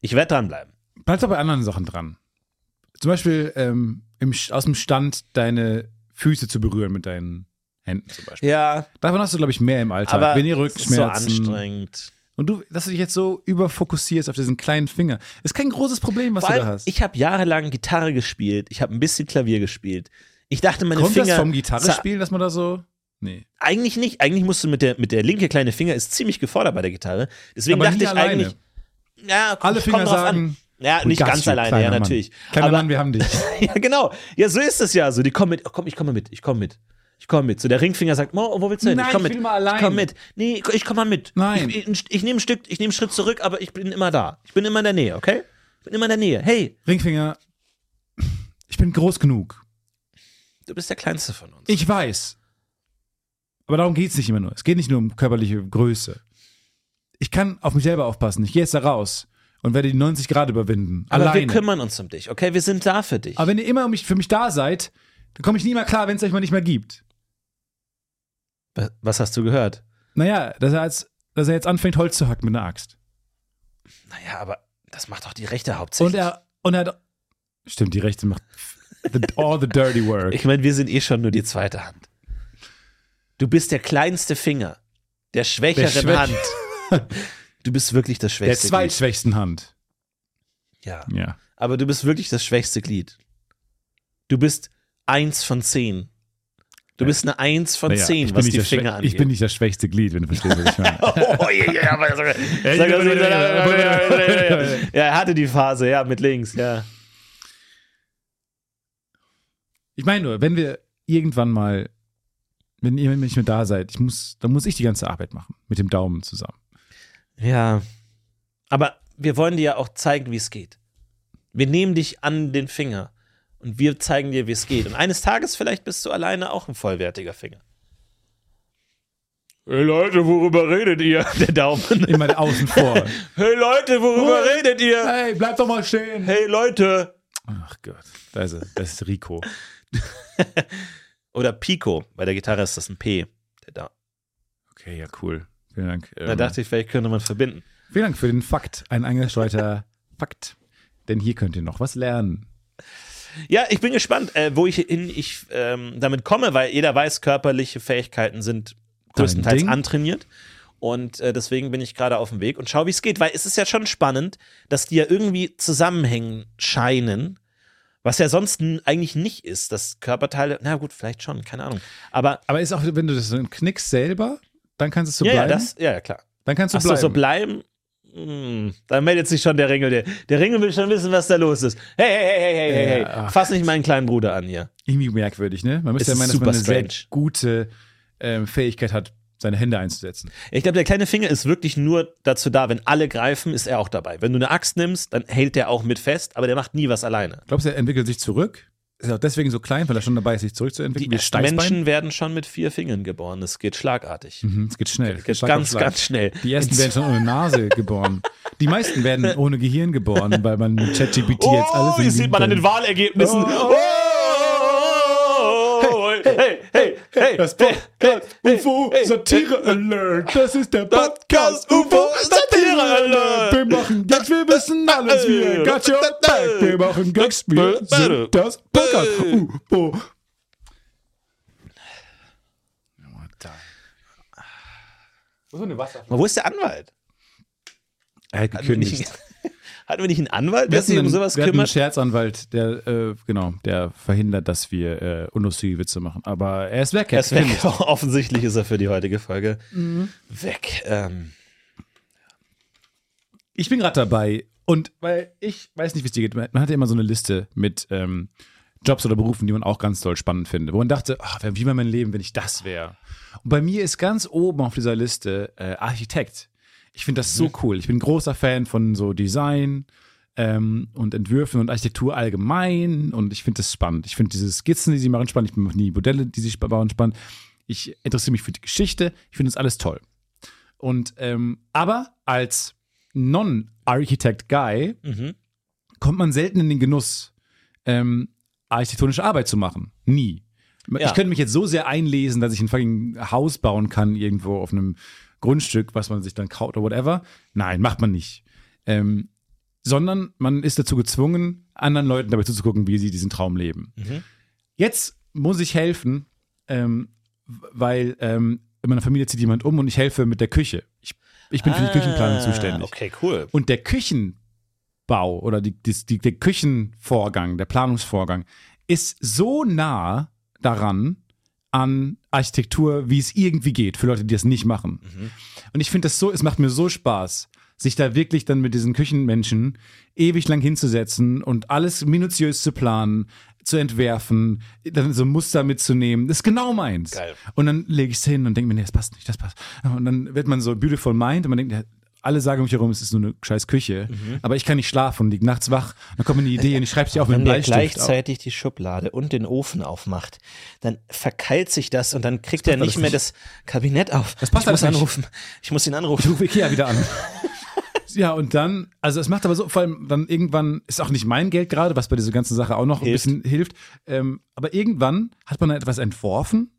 Speaker 2: Ich werde dranbleiben.
Speaker 3: Bleib doch bei anderen Sachen dran. Zum Beispiel ähm, im, aus dem Stand deine Füße zu berühren mit deinen Händen zum Beispiel.
Speaker 2: Ja,
Speaker 3: Davon hast du, glaube ich, mehr im Alltag.
Speaker 2: aber
Speaker 3: Wenn ihr
Speaker 2: es ist so
Speaker 3: Rückenschmerzen.
Speaker 2: anstrengend.
Speaker 3: und du, dass du dich jetzt so überfokussierst auf diesen kleinen Finger. Ist kein großes Problem, was
Speaker 2: Vor
Speaker 3: du da hast.
Speaker 2: ich habe jahrelang Gitarre gespielt, ich habe ein bisschen Klavier gespielt. Ich dachte, meine
Speaker 3: Kommt
Speaker 2: Finger.
Speaker 3: das vom Gitarre spielen, dass man da so. Nee.
Speaker 2: Eigentlich nicht. Eigentlich musst du mit der, mit der linke kleine Finger ist ziemlich gefordert bei der Gitarre. Deswegen
Speaker 3: Aber
Speaker 2: dachte ich
Speaker 3: alleine.
Speaker 2: eigentlich. Ja,
Speaker 3: Alle
Speaker 2: kommt
Speaker 3: Finger
Speaker 2: drauf an. Ja,
Speaker 3: We
Speaker 2: nicht
Speaker 3: got
Speaker 2: ganz alleine, ja,
Speaker 3: Mann.
Speaker 2: natürlich.
Speaker 3: Kleiner
Speaker 2: Aber,
Speaker 3: Mann, wir haben dich.
Speaker 2: ja, genau. Ja, so ist es ja. So, die kommen mit. Oh, komm, ich komme mit. Ich komme mit. Ich komme mit. So, der Ringfinger sagt, Mo, wo willst du hin?
Speaker 3: Nein,
Speaker 2: ich komme mit.
Speaker 3: will mal allein.
Speaker 2: Ich komme mit. Nee, ich komme mal mit.
Speaker 3: Nein.
Speaker 2: Ich, ich, ich nehme ein Stück, ich nehme einen Schritt zurück, aber ich bin immer da. Ich bin immer in der Nähe, okay? Ich bin immer in der Nähe. Hey,
Speaker 3: Ringfinger, ich bin groß genug.
Speaker 2: du bist der Kleinste von uns.
Speaker 3: Ich weiß. Aber darum geht es nicht immer nur. Es geht nicht nur um körperliche Größe. Ich kann auf mich selber aufpassen. Ich gehe jetzt da raus und werde die 90 Grad überwinden.
Speaker 2: aber
Speaker 3: alleine.
Speaker 2: wir kümmern uns um dich, okay? Wir sind da für dich.
Speaker 3: Aber wenn ihr immer um mich, für mich da seid, dann komme ich nie mehr klar, wenn es euch mal nicht mehr gibt.
Speaker 2: Wa- Was hast du gehört?
Speaker 3: Naja, dass er, als, dass er jetzt anfängt, Holz zu hacken mit einer Axt.
Speaker 2: Naja, aber das macht doch die Rechte
Speaker 3: Und
Speaker 2: hauptsächlich.
Speaker 3: er, und er hat, stimmt, die Rechte macht the, all the dirty work.
Speaker 2: Ich meine, wir sind eh schon nur die zweite Hand. Du bist der kleinste Finger der schwächeren
Speaker 3: Der Schwäch-
Speaker 2: Hand. Du bist wirklich das
Speaker 3: der
Speaker 2: schwächste Glied.
Speaker 3: zweitschwächsten Hand.
Speaker 2: Ja.
Speaker 3: Ja.
Speaker 2: Aber du bist wirklich das schwächste Glied. Du bist eins von zehn. Du bist eine Eins von
Speaker 3: Naja,
Speaker 2: zehn,
Speaker 3: ich bin
Speaker 2: was
Speaker 3: nicht
Speaker 2: die
Speaker 3: das Schwä-
Speaker 2: Finger angeht.
Speaker 3: Ich bin nicht das schwächste Glied, wenn du verstehst, was ich meine.
Speaker 2: Oh, ja, ja, sag, ja, er hatte die Phase, ja, mit links, ja.
Speaker 3: Ich meine nur, wenn wir irgendwann mal, wenn ihr nicht mehr da seid, ich muss, dann muss ich die ganze Arbeit machen. Mit dem Daumen zusammen.
Speaker 2: Ja. Aber wir wollen dir ja auch zeigen, wie es geht. Wir nehmen dich an den Finger und wir zeigen dir, wie es geht. Und eines Tages vielleicht bist du alleine auch ein vollwertiger Finger. Hey Leute, worüber redet ihr? Der Daumen.
Speaker 3: Immer außen vor.
Speaker 2: Hey Leute, worüber redet ihr?
Speaker 3: hey, bleib doch mal stehen.
Speaker 2: Hey Leute.
Speaker 3: Ach Gott, da ist er. Das ist Rico.
Speaker 2: Oder Pico. Bei der Gitarre ist das ein P. Der da.
Speaker 3: Okay, ja, cool. Vielen Dank.
Speaker 2: Da
Speaker 3: Ähm,
Speaker 2: dachte ich, vielleicht könnte man verbinden.
Speaker 3: vielen Dank für den Fakt. Ein eingestreiter Fakt. Denn hier könnt ihr noch was lernen.
Speaker 2: Ja, ich bin gespannt, äh, wo ich hin ich ähm, damit komme, weil jeder weiß, körperliche Fähigkeiten sind größtenteils antrainiert. Und äh, deswegen bin ich gerade auf dem Weg und schau, wie es geht, weil es ist ja schon spannend, dass die ja irgendwie zusammenhängen scheinen, was ja sonst eigentlich nicht ist, dass Körperteile, na gut, vielleicht schon, keine Ahnung. Aber
Speaker 3: Aber ist auch, wenn du das so knickst selber, dann kannst es so
Speaker 2: ja, ja,
Speaker 3: bleiben.
Speaker 2: das, ja, ja, klar.
Speaker 3: dann kannst du
Speaker 2: Achso,
Speaker 3: bleiben.
Speaker 2: so bleiben. Hm, da meldet sich schon der Ringel. Der, der Ringel will schon wissen, was da los ist. Hey, hey, hey, hey, hey, hey.
Speaker 3: Ja, ach.
Speaker 2: Fass nicht meinen kleinen Bruder an hier.
Speaker 3: Irgendwie merkwürdig, ne? Man müsste ja meinen, dass man eine
Speaker 2: super
Speaker 3: sehr
Speaker 2: strange.
Speaker 3: gute ähm, Fähigkeit hat, seine Hände einzusetzen.
Speaker 2: Ich glaube, der kleine Finger ist wirklich nur dazu da, wenn alle greifen, ist er auch dabei. Wenn du eine Axt nimmst, dann hält der auch mit fest, aber der macht nie was alleine.
Speaker 3: Glaubst du, er entwickelt sich zurück? Ist er auch deswegen so klein, weil er schon dabei ist, sich zurückzuentwickeln?
Speaker 2: Die
Speaker 3: Steißbein?
Speaker 2: Menschen werden schon mit vier Fingern geboren. Es geht schlagartig.
Speaker 3: Mhm, es geht schnell.
Speaker 2: Geht
Speaker 3: Schlag
Speaker 2: ganz, ganz schnell.
Speaker 3: Die ersten werden schon ohne Nase geboren. Die meisten werden ohne Gehirn geboren, weil man mit ChatGPT jetzt alles
Speaker 2: Oh, das sieht man an den Wahlergebnissen.
Speaker 3: Oh,
Speaker 2: Oh, hey, hey, hey,
Speaker 3: Das
Speaker 2: hey,
Speaker 3: Podcast
Speaker 2: hey,
Speaker 3: UFO
Speaker 2: hey,
Speaker 3: Satire Alert. Das ist der Podcast
Speaker 2: UFO Satire Alert.
Speaker 3: Wir machen Gags, wir wissen alles. Wir got your back. Wir machen Gags, wir sind das Podcast UFO.
Speaker 2: Wo ist der Anwalt?
Speaker 3: Er hat gekündigt.
Speaker 2: Hatten wir nicht einen Anwalt, der sich um sowas
Speaker 3: wir hatten einen
Speaker 2: kümmert?
Speaker 3: Scherzanwalt, der, äh, genau, der verhindert, dass wir äh, unlustige Witze machen. Aber er ist weg.
Speaker 2: Er ist weg. Offensichtlich ist er für die heutige Folge
Speaker 3: Mhm.
Speaker 2: weg. Ähm,
Speaker 3: Ich bin gerade dabei und weil ich weiß nicht, wie es dir geht. Man hat ja immer so eine Liste mit ähm, Jobs oder Berufen, die man auch ganz toll spannend findet. Wo man dachte, ach, wie wäre mein Leben, wenn ich das wäre. Und bei mir ist ganz oben auf dieser Liste äh, Architekt. Ich finde das so cool. Ich bin großer Fan von so Design ähm, und Entwürfen und Architektur allgemein. Und ich finde das spannend. Ich finde diese Skizzen, die sie machen, spannend. Ich mache nie Modelle, die sie bauen, spannend. Ich interessiere mich für die Geschichte. Ich finde das alles toll. Und ähm, aber als Non-Architect-Guy
Speaker 2: mhm.
Speaker 3: kommt man selten in den Genuss, ähm, architektonische Arbeit zu machen. Nie.
Speaker 2: Ja.
Speaker 3: Ich könnte mich jetzt so sehr einlesen, dass ich ein fucking Haus bauen kann, irgendwo auf einem Grundstück, was man sich dann kauft oder whatever. Nein, macht man nicht. Ähm, sondern man ist dazu gezwungen, anderen Leuten dabei zuzugucken, wie sie diesen Traum leben.
Speaker 2: Mhm.
Speaker 3: Jetzt muss ich helfen, ähm, weil ähm, in meiner Familie zieht jemand um und ich helfe mit der Küche. Ich, ich bin für die Küchenplanung
Speaker 2: Ah,
Speaker 3: zuständig.
Speaker 2: Okay, cool.
Speaker 3: Und der Küchenbau oder die, die, die, der Küchenvorgang, der Planungsvorgang ist so nah daran an Architektur, wie es irgendwie geht, für Leute, die das nicht machen. Und ich finde das so, es macht mir so Spaß, sich da wirklich dann mit diesen Küchenmenschen ewig lang hinzusetzen und alles minutiös zu planen, zu entwerfen, dann so Muster mitzunehmen. Das ist genau meins.
Speaker 2: Geil.
Speaker 3: Und dann lege ich es hin und denke mir, nee, das passt nicht, das passt. Und dann wird man so beautiful mind und man denkt, alle sagen um mich herum, es ist nur eine scheiß Küche, aber ich kann nicht schlafen und liege nachts wach. Dann kommt mir eine Idee und ich schreibe sie auch mit
Speaker 2: Wenn
Speaker 3: einem
Speaker 2: der
Speaker 3: Bleistift auf.
Speaker 2: gleichzeitig die Schublade und den Ofen aufmacht, dann verkeilt sich das und dann kriegt er nicht mehr
Speaker 3: nicht.
Speaker 2: das Kabinett auf.
Speaker 3: Das passt
Speaker 2: ich muss
Speaker 3: nicht.
Speaker 2: anrufen. Ich muss ihn
Speaker 3: Ich
Speaker 2: anrufen.
Speaker 3: rufe Ikea wieder an. ja, und dann, also es macht aber so, vor allem dann irgendwann, ist auch nicht mein Geld gerade, was bei dieser ganzen Sache auch noch
Speaker 2: Hilft.
Speaker 3: ein bisschen hilft, ähm, aber irgendwann hat man etwas entworfen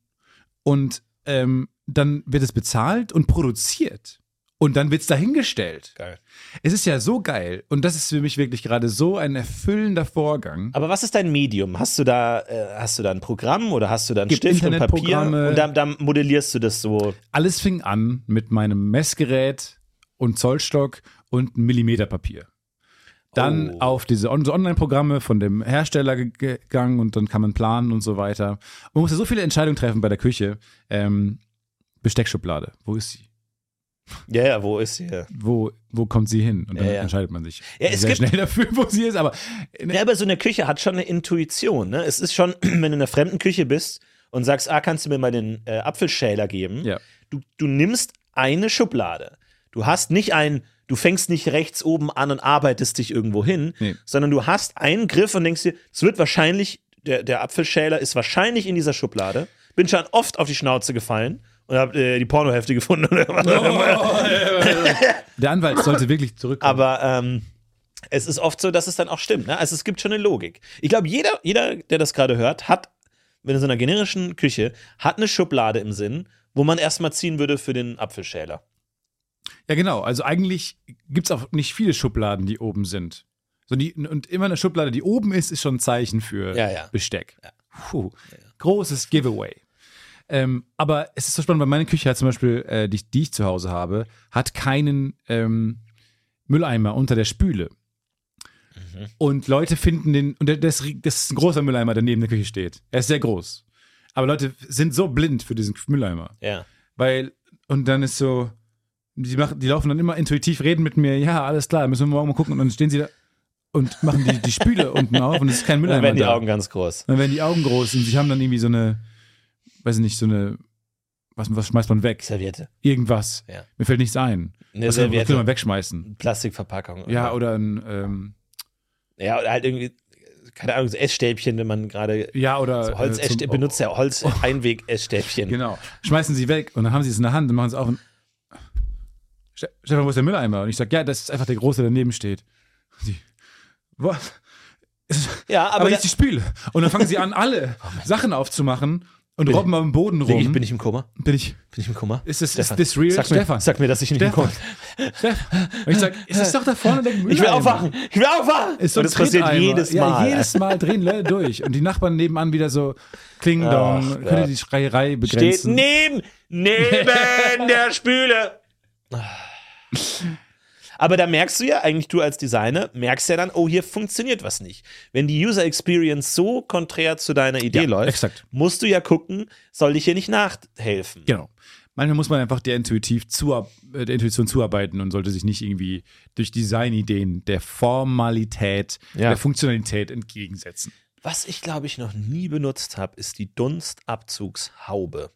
Speaker 3: und ähm, dann wird es bezahlt und produziert. Und dann wird es dahingestellt.
Speaker 2: Geil.
Speaker 3: Es ist ja so geil. Und das ist für mich wirklich gerade so ein erfüllender Vorgang.
Speaker 2: Aber was ist dein Medium? Hast du da, äh, hast du da ein Programm oder hast du da
Speaker 3: Gibt
Speaker 2: Stift und Papier? Und da, da modellierst du das so.
Speaker 3: Alles fing an mit meinem Messgerät und Zollstock und Millimeterpapier. Dann
Speaker 2: Oh.
Speaker 3: auf diese Online-Programme von dem Hersteller ge- gegangen und dann kann man planen und so weiter. Man musste so viele Entscheidungen treffen bei der Küche. Ähm, Besteckschublade, wo ist sie?
Speaker 2: Ja, ja, wo ist sie?
Speaker 3: Wo, wo kommt sie hin? Und dann
Speaker 2: Ja, ja.
Speaker 3: entscheidet man sich
Speaker 2: Ja,
Speaker 3: sehr
Speaker 2: gibt-
Speaker 3: schnell dafür, wo sie ist. Aber
Speaker 2: Ja, aber so eine Küche hat schon eine Intuition. Ne? Es ist schon, wenn du in einer fremden Küche bist und sagst, ah, kannst du mir mal den äh, Apfelschäler geben?
Speaker 3: Ja.
Speaker 2: Du, du nimmst eine Schublade. Du hast nicht ein, du fängst nicht rechts oben an und arbeitest dich irgendwo hin,
Speaker 3: Nee.
Speaker 2: sondern du hast einen Griff und denkst dir, es wird wahrscheinlich, der, der Apfelschäler ist wahrscheinlich in dieser Schublade. Bin schon oft auf die Schnauze gefallen und hab äh, die Pornohefte gefunden. Oder was immer.
Speaker 3: der Anwalt sollte wirklich zurückkommen.
Speaker 2: Aber ähm, es ist oft so, dass es dann auch stimmt. Ne? Also es gibt schon eine Logik. Ich glaube, jeder, jeder, der das gerade hört, hat, wenn in so einer generischen Küche, hat eine Schublade im Sinn, wo man erstmal ziehen würde für den Apfelschäler.
Speaker 3: Ja, genau. Also eigentlich gibt es auch nicht viele Schubladen, die oben sind. So die, und immer eine Schublade, die oben ist, ist schon ein Zeichen für
Speaker 2: Ja, ja.
Speaker 3: Besteck. Puh. Großes Giveaway. Ähm, aber es ist so spannend, weil meine Küche hat zum Beispiel, äh, die, die ich zu Hause habe, hat keinen ähm, Mülleimer unter der Spüle.
Speaker 2: Mhm.
Speaker 3: Und Leute finden den, und das, das ist ein großer Mülleimer, der neben der Küche steht. Er ist sehr groß. Aber Leute sind so blind für diesen Mülleimer.
Speaker 2: Ja.
Speaker 3: Weil, und dann ist so, die, machen, die laufen dann immer intuitiv, reden mit mir, ja, alles klar, müssen wir morgen mal gucken. Und dann stehen sie da und machen die, die Spüle unten auf und es ist kein
Speaker 2: Dann
Speaker 3: Mülleimer
Speaker 2: werden die
Speaker 3: da.
Speaker 2: Augen ganz groß.
Speaker 3: Dann werden die Augen groß und sie haben dann irgendwie so eine, weiß ich nicht, so eine, was, was schmeißt man weg?
Speaker 2: Serviette.
Speaker 3: Irgendwas.
Speaker 2: Ja.
Speaker 3: Mir fällt nichts ein.
Speaker 2: Eine
Speaker 3: Was, was will man
Speaker 2: Serviette.
Speaker 3: wegschmeißen?
Speaker 2: Plastikverpackung.
Speaker 3: Ja, oder ein, ähm,
Speaker 2: Ja, oder halt irgendwie, keine Ahnung, so Essstäbchen, wenn man gerade
Speaker 3: ja, oder.
Speaker 2: so Holz
Speaker 3: äh, zum-
Speaker 2: benutzt, ja Holz-Einweg-Essstäbchen.
Speaker 3: Genau. Schmeißen sie weg und dann haben sie es in der Hand und machen es auf und. Stefan, wo ist der Mülleimer? Und ich sage, ja, das ist einfach der große, der daneben steht. Und sie, was?
Speaker 2: Ja,
Speaker 3: Aber,
Speaker 2: aber,
Speaker 3: jetzt die Spüle. Und dann fangen sie an, alle Sachen aufzumachen und robben am Boden
Speaker 2: bin,
Speaker 3: rum.
Speaker 2: ich, bin ich im Koma?
Speaker 3: bin ich,
Speaker 2: Bin ich im Koma?
Speaker 3: ist das,
Speaker 2: Stefan,
Speaker 3: das real?
Speaker 2: Sag mir,
Speaker 3: Stefan.
Speaker 2: sag mir, dass ich nicht
Speaker 3: Stefan.
Speaker 2: im Koma
Speaker 3: Stefan. Und ich sage, es ist doch da vorne der Mülleimer.
Speaker 2: Ich will aufwachen! Ich will aufwachen!
Speaker 3: Ist so
Speaker 2: Und das passiert jedes
Speaker 3: Ja,
Speaker 2: Mal.
Speaker 3: jedes Mal drehen Leute durch. Und die Nachbarn nebenan wieder so, Kling Dong,
Speaker 2: Ach,
Speaker 3: könnt ihr
Speaker 2: ja.
Speaker 3: die Schreierei
Speaker 2: Steht
Speaker 3: begrenzen?
Speaker 2: neben, neben der Spüle. Aber da merkst du ja, eigentlich du als Designer, merkst ja dann, oh, hier funktioniert was nicht. Wenn die User Experience so konträr zu deiner Idee
Speaker 3: Ja,
Speaker 2: läuft,
Speaker 3: exakt.
Speaker 2: musst du ja gucken, soll ich hier nicht nachhelfen.
Speaker 3: Genau. Manchmal muss man einfach der, intuitiv zuar äh, der Intuition zuarbeiten und sollte sich nicht irgendwie durch Designideen der Formalität,
Speaker 2: Ja.
Speaker 3: der Funktionalität entgegensetzen.
Speaker 2: Was ich, glaube ich, noch nie benutzt habe, ist die Dunstabzugshaube.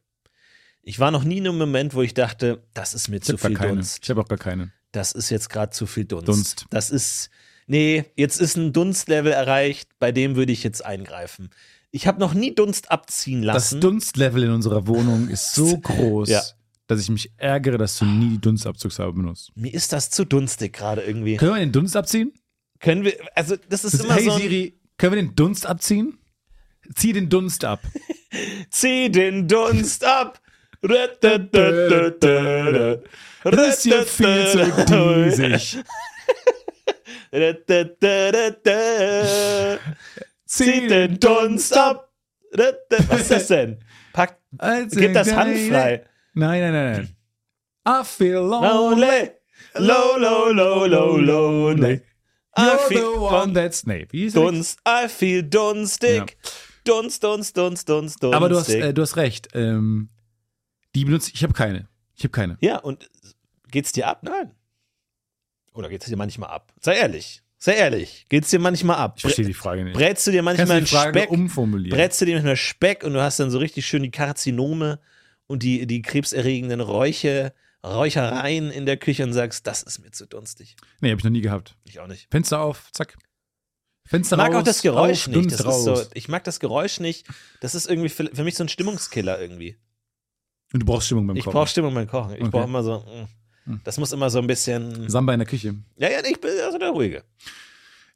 Speaker 2: Ich war noch nie in einem Moment, wo ich dachte, das ist mir
Speaker 3: Ich
Speaker 2: zu viel
Speaker 3: keine.
Speaker 2: Dunst.
Speaker 3: Ich habe auch gar keine.
Speaker 2: Das ist jetzt gerade zu viel Dunst.
Speaker 3: Dunst.
Speaker 2: Das ist, nee, jetzt ist ein Dunstlevel erreicht, bei dem würde ich jetzt eingreifen. Ich habe noch nie Dunst abziehen
Speaker 3: Das
Speaker 2: lassen.
Speaker 3: Dunstlevel in unserer Wohnung ist so groß,
Speaker 2: Ja.
Speaker 3: dass ich mich ärgere, dass du nie die Dunstabzugshaube benutzt.
Speaker 2: Mir ist das zu dunstig gerade irgendwie.
Speaker 3: Können wir den Dunst abziehen?
Speaker 2: Können wir, also das ist immer
Speaker 3: hey
Speaker 2: so ein,
Speaker 3: Siri, können wir den Dunst abziehen? Zieh den Dunst ab.
Speaker 2: zieh den Dunst ab.
Speaker 3: Das ist viel zu diesig.
Speaker 2: Zieh den Dunst ab. Was ist das denn? Pack, gib das handfrei.
Speaker 3: Nein, nein, nein, nein. I feel lonely.
Speaker 2: Low, low, low, low, lonely. I feel
Speaker 3: the one that's... Das?
Speaker 2: Dunst, I feel dunstig. Dunst, Dunst, Dunst, Dunst, Dunst.
Speaker 3: Aber du hast, äh, du hast recht. Ähm, die benutze ich. Ich habe keine. Ich habe keine.
Speaker 2: ja, und geht's dir ab? Nein. Oder geht's dir manchmal ab? Sei ehrlich. Sei ehrlich. Geht's dir manchmal ab?
Speaker 3: Ich verstehe die Frage nicht.
Speaker 2: Brätst du dir manchmal
Speaker 3: Frage
Speaker 2: Speck?
Speaker 3: umformulieren?
Speaker 2: Brätst du dir manchmal Speck und du hast dann so richtig schön die Karzinome und die, die krebserregenden Räuche, Räuchereien in der Küche und sagst, das ist mir zu dunstig.
Speaker 3: Nee, habe ich noch nie gehabt.
Speaker 2: Ich auch nicht.
Speaker 3: Fenster auf, zack. Fenster
Speaker 2: Ich mag
Speaker 3: raus,
Speaker 2: auch das Geräusch
Speaker 3: auf,
Speaker 2: nicht. Das ist
Speaker 3: raus.
Speaker 2: so, ich mag das Geräusch nicht. Das ist irgendwie für, für mich so ein Stimmungskiller irgendwie.
Speaker 3: Und du brauchst Stimmung beim
Speaker 2: Ich
Speaker 3: Kochen.
Speaker 2: brauche Stimmung beim Kochen. Ich
Speaker 3: Okay.
Speaker 2: brauche immer so. mm. Das muss immer so ein bisschen.
Speaker 3: Samba in der Küche.
Speaker 2: Ja, ja, ich bin also der Ruhige.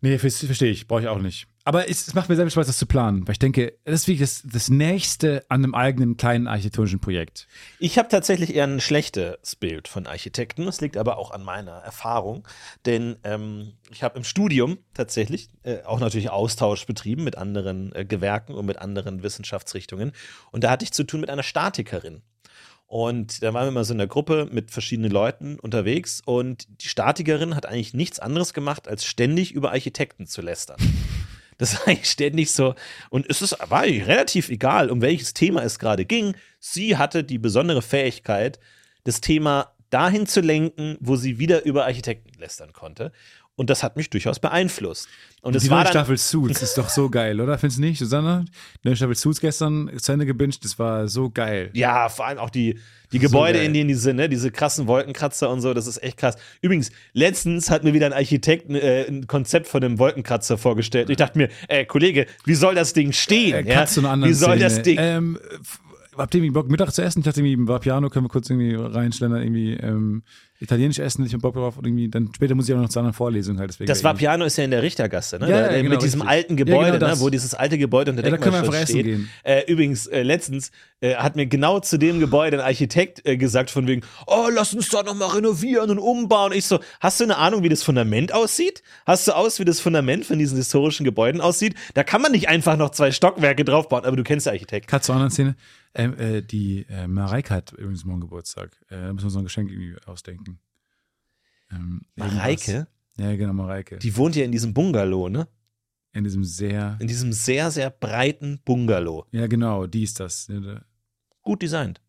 Speaker 3: Nee, ver- verstehe ich. Brauche ich auch nicht. Aber es, es macht mir sehr viel Spaß, das zu planen. Weil ich denke, das ist wirklich das, das Nächste an einem eigenen kleinen architektonischen Projekt.
Speaker 2: Ich habe tatsächlich eher ein schlechtes Bild von Architekten. Das liegt aber auch an meiner Erfahrung. Denn ähm, ich habe im Studium tatsächlich äh, auch natürlich Austausch betrieben mit anderen äh, Gewerken und mit anderen Wissenschaftsrichtungen. Und da hatte ich zu tun mit einer Statikerin. Und da waren wir immer so in der Gruppe mit verschiedenen Leuten unterwegs und die Statikerin hat eigentlich nichts anderes gemacht, als ständig über Architekten zu lästern. Das war eigentlich ständig so. Und es ist, war eigentlich relativ egal, um welches Thema es gerade ging. Sie hatte die besondere Fähigkeit, das Thema dahin zu lenken, wo sie wieder über Architekten lästern konnte. Und das hat mich durchaus beeinflusst. Und es
Speaker 3: die
Speaker 2: war
Speaker 3: neue Staffel Suits ist doch so geil, oder? Findest du nicht, Susanne? Die neue Staffel Suits gestern zu Ende gebinged, das war so geil.
Speaker 2: Ja, vor allem auch die, die Gebäude,
Speaker 3: geil.
Speaker 2: in denen die sind, ne? diese krassen Wolkenkratzer und so, das ist echt krass. Übrigens, letztens hat mir wieder ein Architekt äh, ein Konzept von einem Wolkenkratzer vorgestellt. Ich dachte mir, ey, Kollege, wie soll das Ding stehen?
Speaker 3: Äh,
Speaker 2: ja? Wie soll das
Speaker 3: Szene.
Speaker 2: Ding.
Speaker 3: Ähm, habt ihr irgendwie Bock, Mittag zu essen? Ich dachte irgendwie, war Piano, können wir kurz irgendwie reinschlendern, irgendwie ähm, italienisch essen, ich hab Bock drauf und irgendwie, dann später muss ich auch noch zu anderen Vorlesungen halt. Deswegen
Speaker 2: Das Vapiano ist ja in der Richtergasse, ne?
Speaker 3: Ja,
Speaker 2: da,
Speaker 3: ja, genau,
Speaker 2: mit diesem
Speaker 3: richtig.
Speaker 2: alten
Speaker 3: Ja,
Speaker 2: Gebäude,
Speaker 3: genau
Speaker 2: ne? wo dieses alte Gebäude unter
Speaker 3: Ja, da können wir
Speaker 2: Denkmalschutz
Speaker 3: essen
Speaker 2: steht.
Speaker 3: gehen.
Speaker 2: Äh, übrigens, äh, letztens äh, hat mir genau zu dem Gebäude ein Architekt äh, gesagt, von wegen, oh, lass uns da nochmal renovieren und umbauen. Ich so, hast du eine Ahnung, wie das Fundament aussieht? Hast du aus, wie das Fundament von diesen historischen Gebäuden aussieht? Da kann man nicht einfach noch zwei Stockwerke draufbauen, aber du kennst den Architekt.
Speaker 3: Cut zur anderen Szene. Ähm, äh, die äh, Mareike hat übrigens morgen Geburtstag. Äh, da müssen wir uns noch ein Geschenk irgendwie ausdenken. Ähm,
Speaker 2: Mareike,
Speaker 3: irgendwas. Ja, genau, Mareike.
Speaker 2: die wohnt ja in diesem Bungalow, ne?
Speaker 3: in diesem sehr.
Speaker 2: In diesem sehr, sehr breiten Bungalow.
Speaker 3: Ja, genau, die ist das. Da-
Speaker 2: gut designt.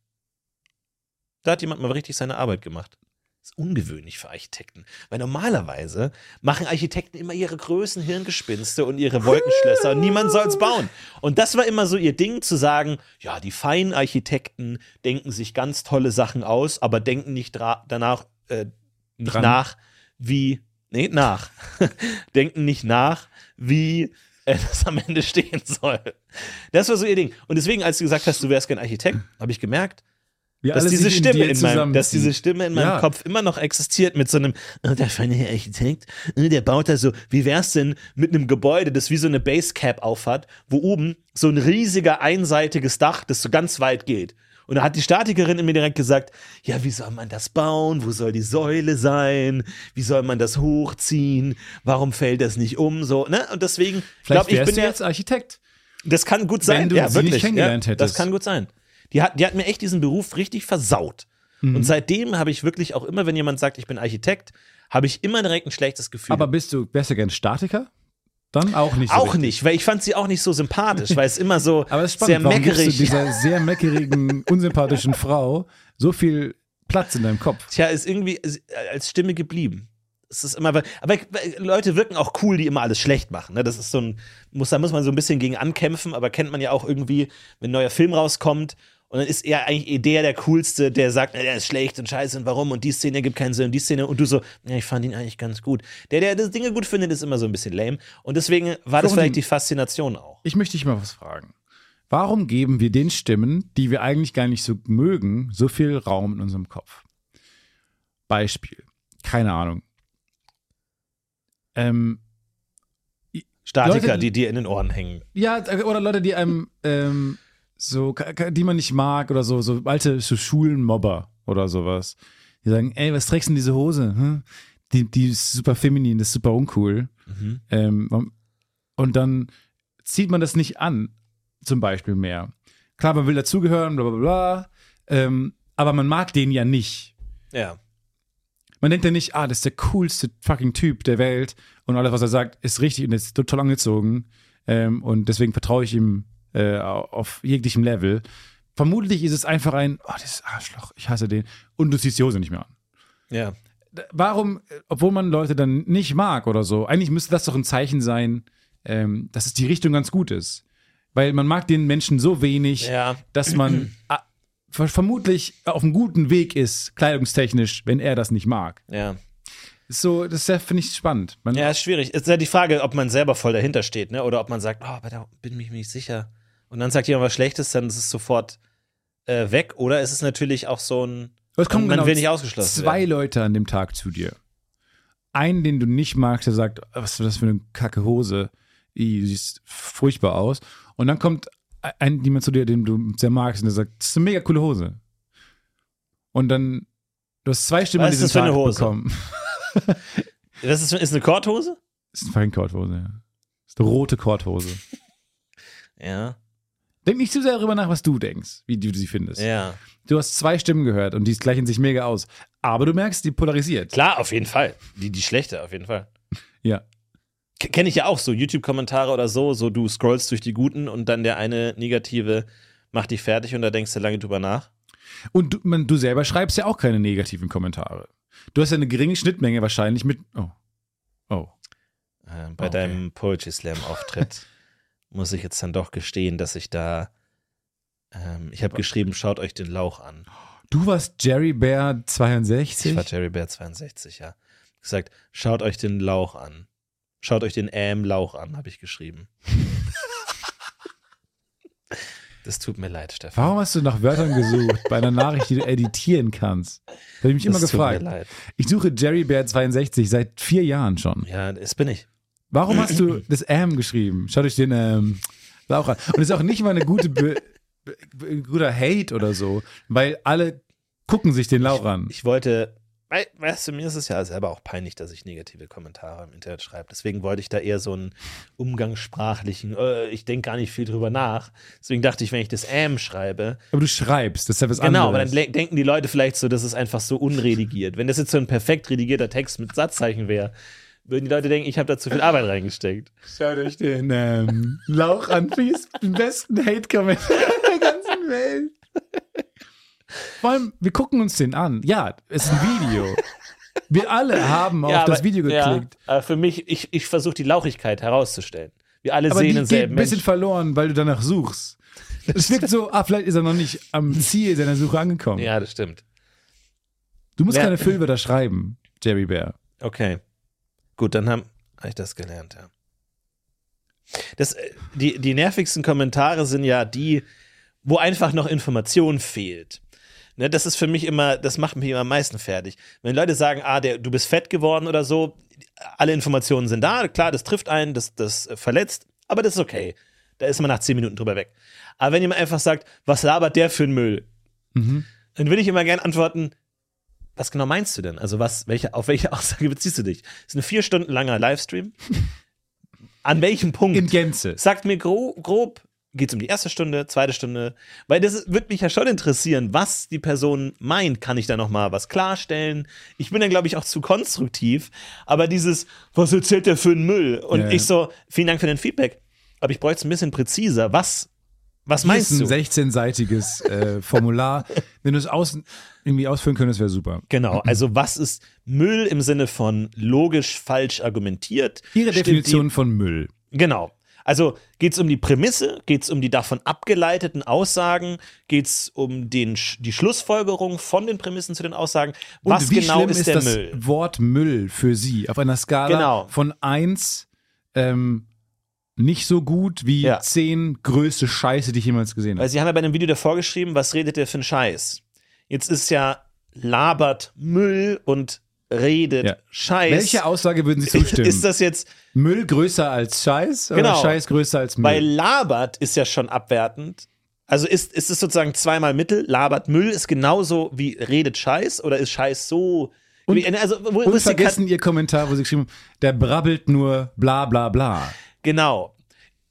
Speaker 2: Da hat jemand mal richtig seine Arbeit gemacht. Ist ungewöhnlich für Architekten, weil normalerweise machen Architekten immer ihre Größen, Hirngespinste und ihre Wolkenschlösser und niemand soll es bauen. Und das war immer so ihr Ding zu sagen, ja, die feinen Architekten denken sich ganz tolle Sachen aus, aber denken nicht danach äh, nicht
Speaker 3: Dran.
Speaker 2: nach, wie nee, nach. denken nicht nach, wie äh, das am Ende stehen soll. Das war so ihr Ding. Und deswegen, als du gesagt hast, du wärst kein Architekt, habe ich gemerkt,
Speaker 3: Wie
Speaker 2: dass diese Stimme in, meinem, dass diese Stimme in meinem
Speaker 3: Ja.
Speaker 2: Kopf immer noch existiert mit so einem, oh, der feine Herr Architekt, äh, der baut da so, wie wär's denn mit einem Gebäude, das wie so eine Basecap aufhat, wo oben so ein riesiger einseitiges Dach, das so ganz weit geht. Und da hat die Statikerin in mir direkt gesagt, ja, wie soll man das bauen? Wo soll die Säule sein? Wie soll man das hochziehen? Warum fällt das nicht um? So, ne? Und deswegen, glaube ich, bin
Speaker 3: du
Speaker 2: ja,
Speaker 3: jetzt Architekt.
Speaker 2: das kann gut sein.
Speaker 3: Wenn du
Speaker 2: ja,
Speaker 3: sie nicht
Speaker 2: wirklich.
Speaker 3: kennengelernt
Speaker 2: ja,
Speaker 3: hättest.
Speaker 2: Das kann gut sein. Die hat, die hat mir echt diesen Beruf richtig versaut.
Speaker 3: Mhm.
Speaker 2: Und seitdem habe ich wirklich auch immer, wenn jemand sagt, ich bin Architekt, habe ich immer direkt ein schlechtes Gefühl.
Speaker 3: Aber bist du, du gern Statiker? Dann auch nicht so
Speaker 2: auch
Speaker 3: richtig.
Speaker 2: nicht, weil ich fand sie auch nicht so sympathisch, weil es immer so
Speaker 3: Aber es ist
Speaker 2: sehr
Speaker 3: spannend, warum gibst du
Speaker 2: meckerig.
Speaker 3: dieser sehr meckerigen, unsympathischen Frau so viel Platz in deinem Kopf?
Speaker 2: Tja, ist irgendwie als Stimme geblieben. Es ist immer, aber Leute wirken auch cool, die immer alles schlecht machen. Ne? Das ist so ein, muss, da muss man so ein bisschen gegen ankämpfen, aber kennt man ja auch irgendwie, wenn ein neuer Film rauskommt und dann ist er eigentlich eh der der coolste, der sagt, der ist schlecht und scheiße und warum und die Szene gibt keinen Sinn und die Szene und du so, ja, ich fand ihn eigentlich ganz gut. Der, der das Dinge gut findet, ist immer so ein bisschen lame und deswegen war das
Speaker 3: Florentin,
Speaker 2: vielleicht die Faszination auch.
Speaker 3: Ich möchte dich mal was fragen. Warum geben wir den Stimmen, die wir eigentlich gar nicht so mögen, so viel Raum in unserem Kopf? Beispiel. Keine Ahnung. Ähm,
Speaker 2: Statiker,
Speaker 3: Leute-
Speaker 2: die dir in den Ohren hängen.
Speaker 3: ja, oder Leute, die einem ähm, so, die man nicht mag oder so, so alte so Schulenmobber oder sowas. Die sagen, ey, was trägst du denn diese Hose? Hm? Die, die ist super feminin, das ist super uncool. Ähm, und dann zieht man das nicht an, zum Beispiel mehr. Klar, man will dazugehören, bla bla bla, ähm, aber man mag den ja nicht.
Speaker 2: Ja.
Speaker 3: Man denkt ja nicht, ah, das ist der coolste fucking Typ der Welt und alles, was er sagt, ist richtig und ist total angezogen ähm, und deswegen vertraue ich ihm äh, auf jeglichem Level. Vermutlich ist es einfach ein, oh, dieses Arschloch, ich hasse den und du ziehst die Hose nicht mehr an.
Speaker 2: Ja.
Speaker 3: warum, obwohl man Leute dann nicht mag oder so, eigentlich müsste das doch ein Zeichen sein, ähm, dass es die Richtung ganz gut ist. Weil man mag den Menschen so wenig,
Speaker 2: Ja.
Speaker 3: dass man ah, ver- vermutlich auf einem guten Weg ist, kleidungstechnisch, wenn er das nicht mag.
Speaker 2: Ja.
Speaker 3: So, das ja, finde ich spannend. Man,
Speaker 2: Ja, ist schwierig. Es ist ja die Frage, ob man selber voll dahinter steht, ne? Oder ob man sagt, oh, aber da bin ich mir nicht sicher. Und dann sagt jemand was Schlechtes, dann ist es sofort äh, weg. Oder ist es natürlich auch so ein.
Speaker 3: Es kommen
Speaker 2: man
Speaker 3: genau
Speaker 2: will nicht ausgeschlossen
Speaker 3: zwei
Speaker 2: werden.
Speaker 3: Leute an dem Tag zu dir. Einen, den du nicht magst, der sagt, was ist das für eine kacke Hose? Du siehst furchtbar aus. Und dann kommt ein, jemand zu dir, den du sehr magst, und der sagt, das ist eine mega coole Hose. Und dann, du hast zwei Stimmen
Speaker 2: Was
Speaker 3: an
Speaker 2: ist
Speaker 3: diesem
Speaker 2: das für eine
Speaker 3: Tag
Speaker 2: Hose?
Speaker 3: bekommen.
Speaker 2: Das ist, ist eine Korthose?
Speaker 3: Das ist eine fucking Korthose, ja. Das ist eine rote Korthose.
Speaker 2: Ja.
Speaker 3: Denk nicht zu sehr darüber nach, was du denkst, wie du sie findest.
Speaker 2: Ja.
Speaker 3: Du hast zwei Stimmen gehört und die gleichen sich mega aus. Aber du merkst, die polarisiert.
Speaker 2: Klar, auf jeden Fall. Die, die schlechte, auf jeden Fall.
Speaker 3: Ja.
Speaker 2: Kenne ich ja auch so YouTube-Kommentare oder so, so du scrollst durch die guten und dann der eine negative macht dich fertig und da denkst du lange drüber nach.
Speaker 3: Und du, man, du selber schreibst ja auch keine negativen Kommentare. Du hast ja eine geringe Schnittmenge wahrscheinlich mit. Oh. Oh.
Speaker 2: Äh, bei
Speaker 3: Okay.
Speaker 2: deinem Poetry Slam-Auftritt muss ich jetzt dann doch gestehen, dass ich da. Ähm, ich habe geschrieben, schaut euch den Lauch an.
Speaker 3: Du warst Jerry Bear
Speaker 2: Ich
Speaker 3: 62?
Speaker 2: war Jerry Bear 62, ja. Gesagt, schaut euch den Lauch an. Schaut euch den Ähm-Lauch an, habe ich geschrieben. das tut mir leid, Stefan.
Speaker 3: Warum hast du nach Wörtern gesucht bei einer Nachricht, die du editieren kannst? Da habe ich mich immer
Speaker 2: das tut mir
Speaker 3: gefragt.
Speaker 2: leid.
Speaker 3: Ich suche Jerry Bear 62 seit vier Jahren schon.
Speaker 2: Ja, das bin ich.
Speaker 3: Warum hast du das M geschrieben? Schaut euch den ähm, Lauch an. Und es ist auch nicht mal eine gute Be guter Hate oder so, weil alle gucken sich den Lauch an.
Speaker 2: Ich wollte, wei- weißt du, mir ist es ja selber auch peinlich, dass ich negative Kommentare im Internet schreibe. Deswegen wollte ich da eher so einen umgangssprachlichen, äh, ich denke gar nicht viel drüber nach. Deswegen dachte ich, wenn ich das Ähm schreibe,
Speaker 3: Aber du schreibst, das ist ja was
Speaker 2: genau, aber
Speaker 3: anderes.
Speaker 2: dann le- denken die Leute vielleicht so, das ist einfach so unredigiert. Wenn das jetzt so ein perfekt redigierter Text mit Satzzeichen wäre, würden die Leute denken, ich habe da zu viel Arbeit reingesteckt.
Speaker 3: Schaut euch den ähm, Lauch an, please. Den besten Hate-Kommentar der ganzen Welt. Vor allem, wir gucken uns den an. Ja, es ist ein Video. Wir alle haben auf
Speaker 2: Ja,
Speaker 3: das
Speaker 2: aber-
Speaker 3: Video geklickt.
Speaker 2: Ja, aber für mich, ich, ich versuche die Lauchigkeit herauszustellen. Wir alle
Speaker 3: aber
Speaker 2: sehen denselben
Speaker 3: ein bisschen
Speaker 2: Menschen.
Speaker 3: verloren, weil du danach suchst. Es wirkt so, ah, vielleicht ist er noch nicht am Ziel seiner Suche angekommen.
Speaker 2: Ja, das stimmt.
Speaker 3: Du musst
Speaker 2: Wer-
Speaker 3: keine Füllwörter schreiben, Jerry Bear.
Speaker 2: Okay. Gut, dann habe hab ich das gelernt, ja. Das, äh, die, die nervigsten Kommentare sind ja die, wo einfach noch Information fehlt. Ne, das ist für mich immer, das macht mich immer am meisten fertig. Wenn Leute sagen, ah, der, du bist fett geworden oder so, alle Informationen sind da, klar, das trifft einen, das, das verletzt, aber das ist okay. Da ist man nach zehn Minuten drüber weg. Aber wenn jemand einfach sagt, was labert der für ein Müll,
Speaker 3: Mhm.
Speaker 2: dann würde ich immer gerne antworten, was genau meinst du denn? Also was, welche, auf welche Aussage beziehst du dich? Das ist ein vier Stunden langer Livestream. An welchem Punkt?
Speaker 3: In Gänze.
Speaker 2: Sagt mir grob, grob geht es um die erste Stunde, zweite Stunde, weil das würde mich ja schon interessieren, was die Person meint. Kann ich da noch mal was klarstellen? Ich bin dann glaube ich auch zu konstruktiv, aber dieses, was erzählt der für einen Müll? Und
Speaker 3: Ja, ja.
Speaker 2: ich so, vielen Dank für den Feedback, aber ich bräuchte es ein bisschen präziser. Was, was
Speaker 3: Hier
Speaker 2: meinst
Speaker 3: ist ein
Speaker 2: du?
Speaker 3: 16-seitiges äh, Formular. Wenn du es aus, irgendwie ausfüllen könntest, wäre super.
Speaker 2: Genau, also was ist Müll im Sinne von logisch falsch argumentiert?
Speaker 3: Ihre Definition von Müll.
Speaker 2: Die, genau. Also geht es um die Prämisse, geht es um die davon abgeleiteten Aussagen, geht es um den, die Schlussfolgerung von den Prämissen zu den Aussagen. Was genau ist,
Speaker 3: ist,
Speaker 2: der
Speaker 3: das
Speaker 2: Müll?
Speaker 3: Wort Müll für Sie? Auf einer Skala
Speaker 2: Genau.
Speaker 3: von 1 ähm, nicht so gut wie
Speaker 2: Ja.
Speaker 3: 10 größte Scheiße, die ich jemals gesehen
Speaker 2: Weil
Speaker 3: habe.
Speaker 2: sie haben ja bei dem Video davor geschrieben, was redet der für einen Scheiß? Jetzt ist ja labert Müll und redet
Speaker 3: Ja.
Speaker 2: Scheiß.
Speaker 3: Welche Aussage würden Sie zustimmen?
Speaker 2: ist das jetzt
Speaker 3: Müll größer als Scheiß oder
Speaker 2: Genau.
Speaker 3: Scheiß größer als Müll?
Speaker 2: Weil labert ist ja schon abwertend. Also ist, ist es sozusagen zweimal Mittel? Labert Müll ist genauso wie redet Scheiß oder ist Scheiß so.
Speaker 3: Und-
Speaker 2: also, wo,
Speaker 3: und vergessen Ihr Kommentar, wo Sie geschrieben haben, der brabbelt nur bla bla bla.
Speaker 2: Genau.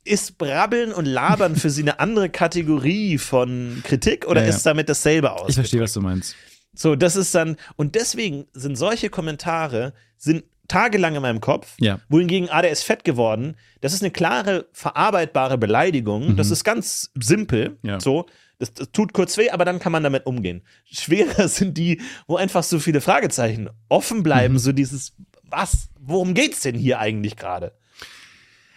Speaker 2: Ist Brabbeln und Labern für Sie eine andere Kategorie von Kritik oder
Speaker 3: Ja, ja.
Speaker 2: ist damit dasselbe aus?
Speaker 3: Ich verstehe, was du meinst.
Speaker 2: So, das ist dann, und deswegen sind solche Kommentare, sind tagelang in meinem Kopf,
Speaker 3: Ja.
Speaker 2: wohingegen, ah, der ist fett geworden, das ist eine klare, verarbeitbare Beleidigung, das ist ganz simpel,
Speaker 3: Mhm. Ja.
Speaker 2: so, Das, das tut kurz weh, aber dann kann man damit umgehen. Schwerer sind die, wo einfach so viele Fragezeichen offen
Speaker 3: Mhm.
Speaker 2: bleiben, so dieses, was, worum geht's denn hier eigentlich gerade?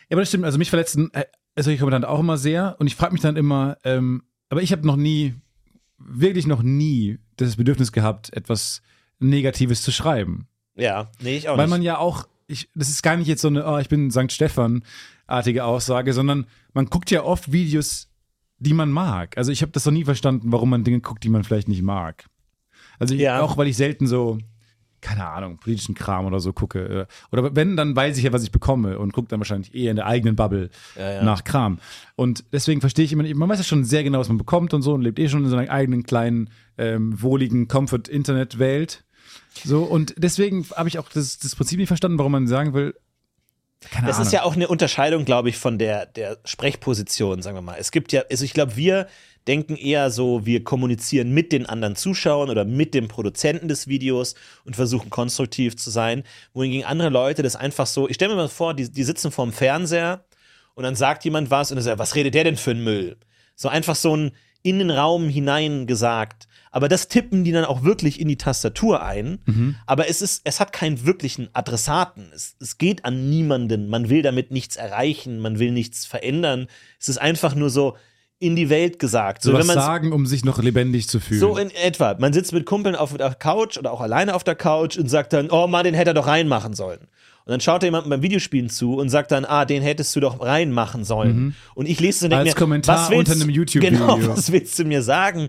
Speaker 3: Ja, aber das stimmt. Also mich verletzen äh, solche Kommentare auch immer sehr. Und ich frage mich dann immer, ähm, aber ich habe noch nie, wirklich noch nie das Bedürfnis gehabt, etwas Negatives zu schreiben.
Speaker 2: Ja, nee, ich auch
Speaker 3: Weil
Speaker 2: nicht.
Speaker 3: man ja auch, ich, das ist gar nicht jetzt so eine, oh, ich bin St. Stefan-artige Aussage, sondern man guckt ja oft Videos, die man mag. Also ich habe das noch nie verstanden, warum man Dinge guckt, die man vielleicht nicht mag. Also ich,
Speaker 2: Ja.
Speaker 3: auch weil ich selten so, keine Ahnung, politischen Kram oder so gucke. äh, Oder wenn, dann weiß ich ja, was ich bekomme und gucke dann wahrscheinlich eher in der eigenen Bubble
Speaker 2: ja.
Speaker 3: nach Kram. Und deswegen verstehe ich immer nicht, man weiß ja schon sehr genau, was man bekommt und so und lebt eh schon in seiner eigenen kleinen, ähm, wohligen Comfort-Internet-Welt. So, und deswegen habe ich auch das, das Prinzip nicht verstanden, warum man sagen will, keine
Speaker 2: Das
Speaker 3: Ahnung.
Speaker 2: ist ja auch eine Unterscheidung, glaube ich, von der, der Sprechposition, sagen wir mal. Es gibt ja, also ich glaube, wir denken eher so, wir kommunizieren mit den anderen Zuschauern oder mit dem Produzenten des Videos und versuchen konstruktiv zu sein, wohingegen andere Leute das einfach so, ich stelle mir mal vor, die, die sitzen vorm Fernseher und dann sagt jemand was und er sagt, was redet der denn für ein Müll? So einfach so ein in den Raum hinein gesagt. Aber das tippen die dann auch wirklich in die Tastatur ein. Aber es ist, es hat keinen wirklichen Adressaten. Es, es geht an niemanden. Man will damit nichts erreichen. Man will nichts verändern. Es ist einfach nur so in die Welt gesagt.
Speaker 3: so
Speaker 2: So,
Speaker 3: was sagen, um sich noch lebendig zu fühlen.
Speaker 2: so in etwa. Man sitzt mit Kumpeln auf der Couch oder auch alleine auf der Couch und sagt dann, oh Mann, den hätte er doch reinmachen sollen. Und dann schaut er jemandem beim Videospielen zu und sagt dann, ah, den hättest du doch reinmachen sollen. Und ich lese und denke
Speaker 3: Mhm. Als
Speaker 2: mir,
Speaker 3: Kommentar
Speaker 2: was willst,
Speaker 3: unter einem YouTube-Video.
Speaker 2: Genau, was willst du mir sagen?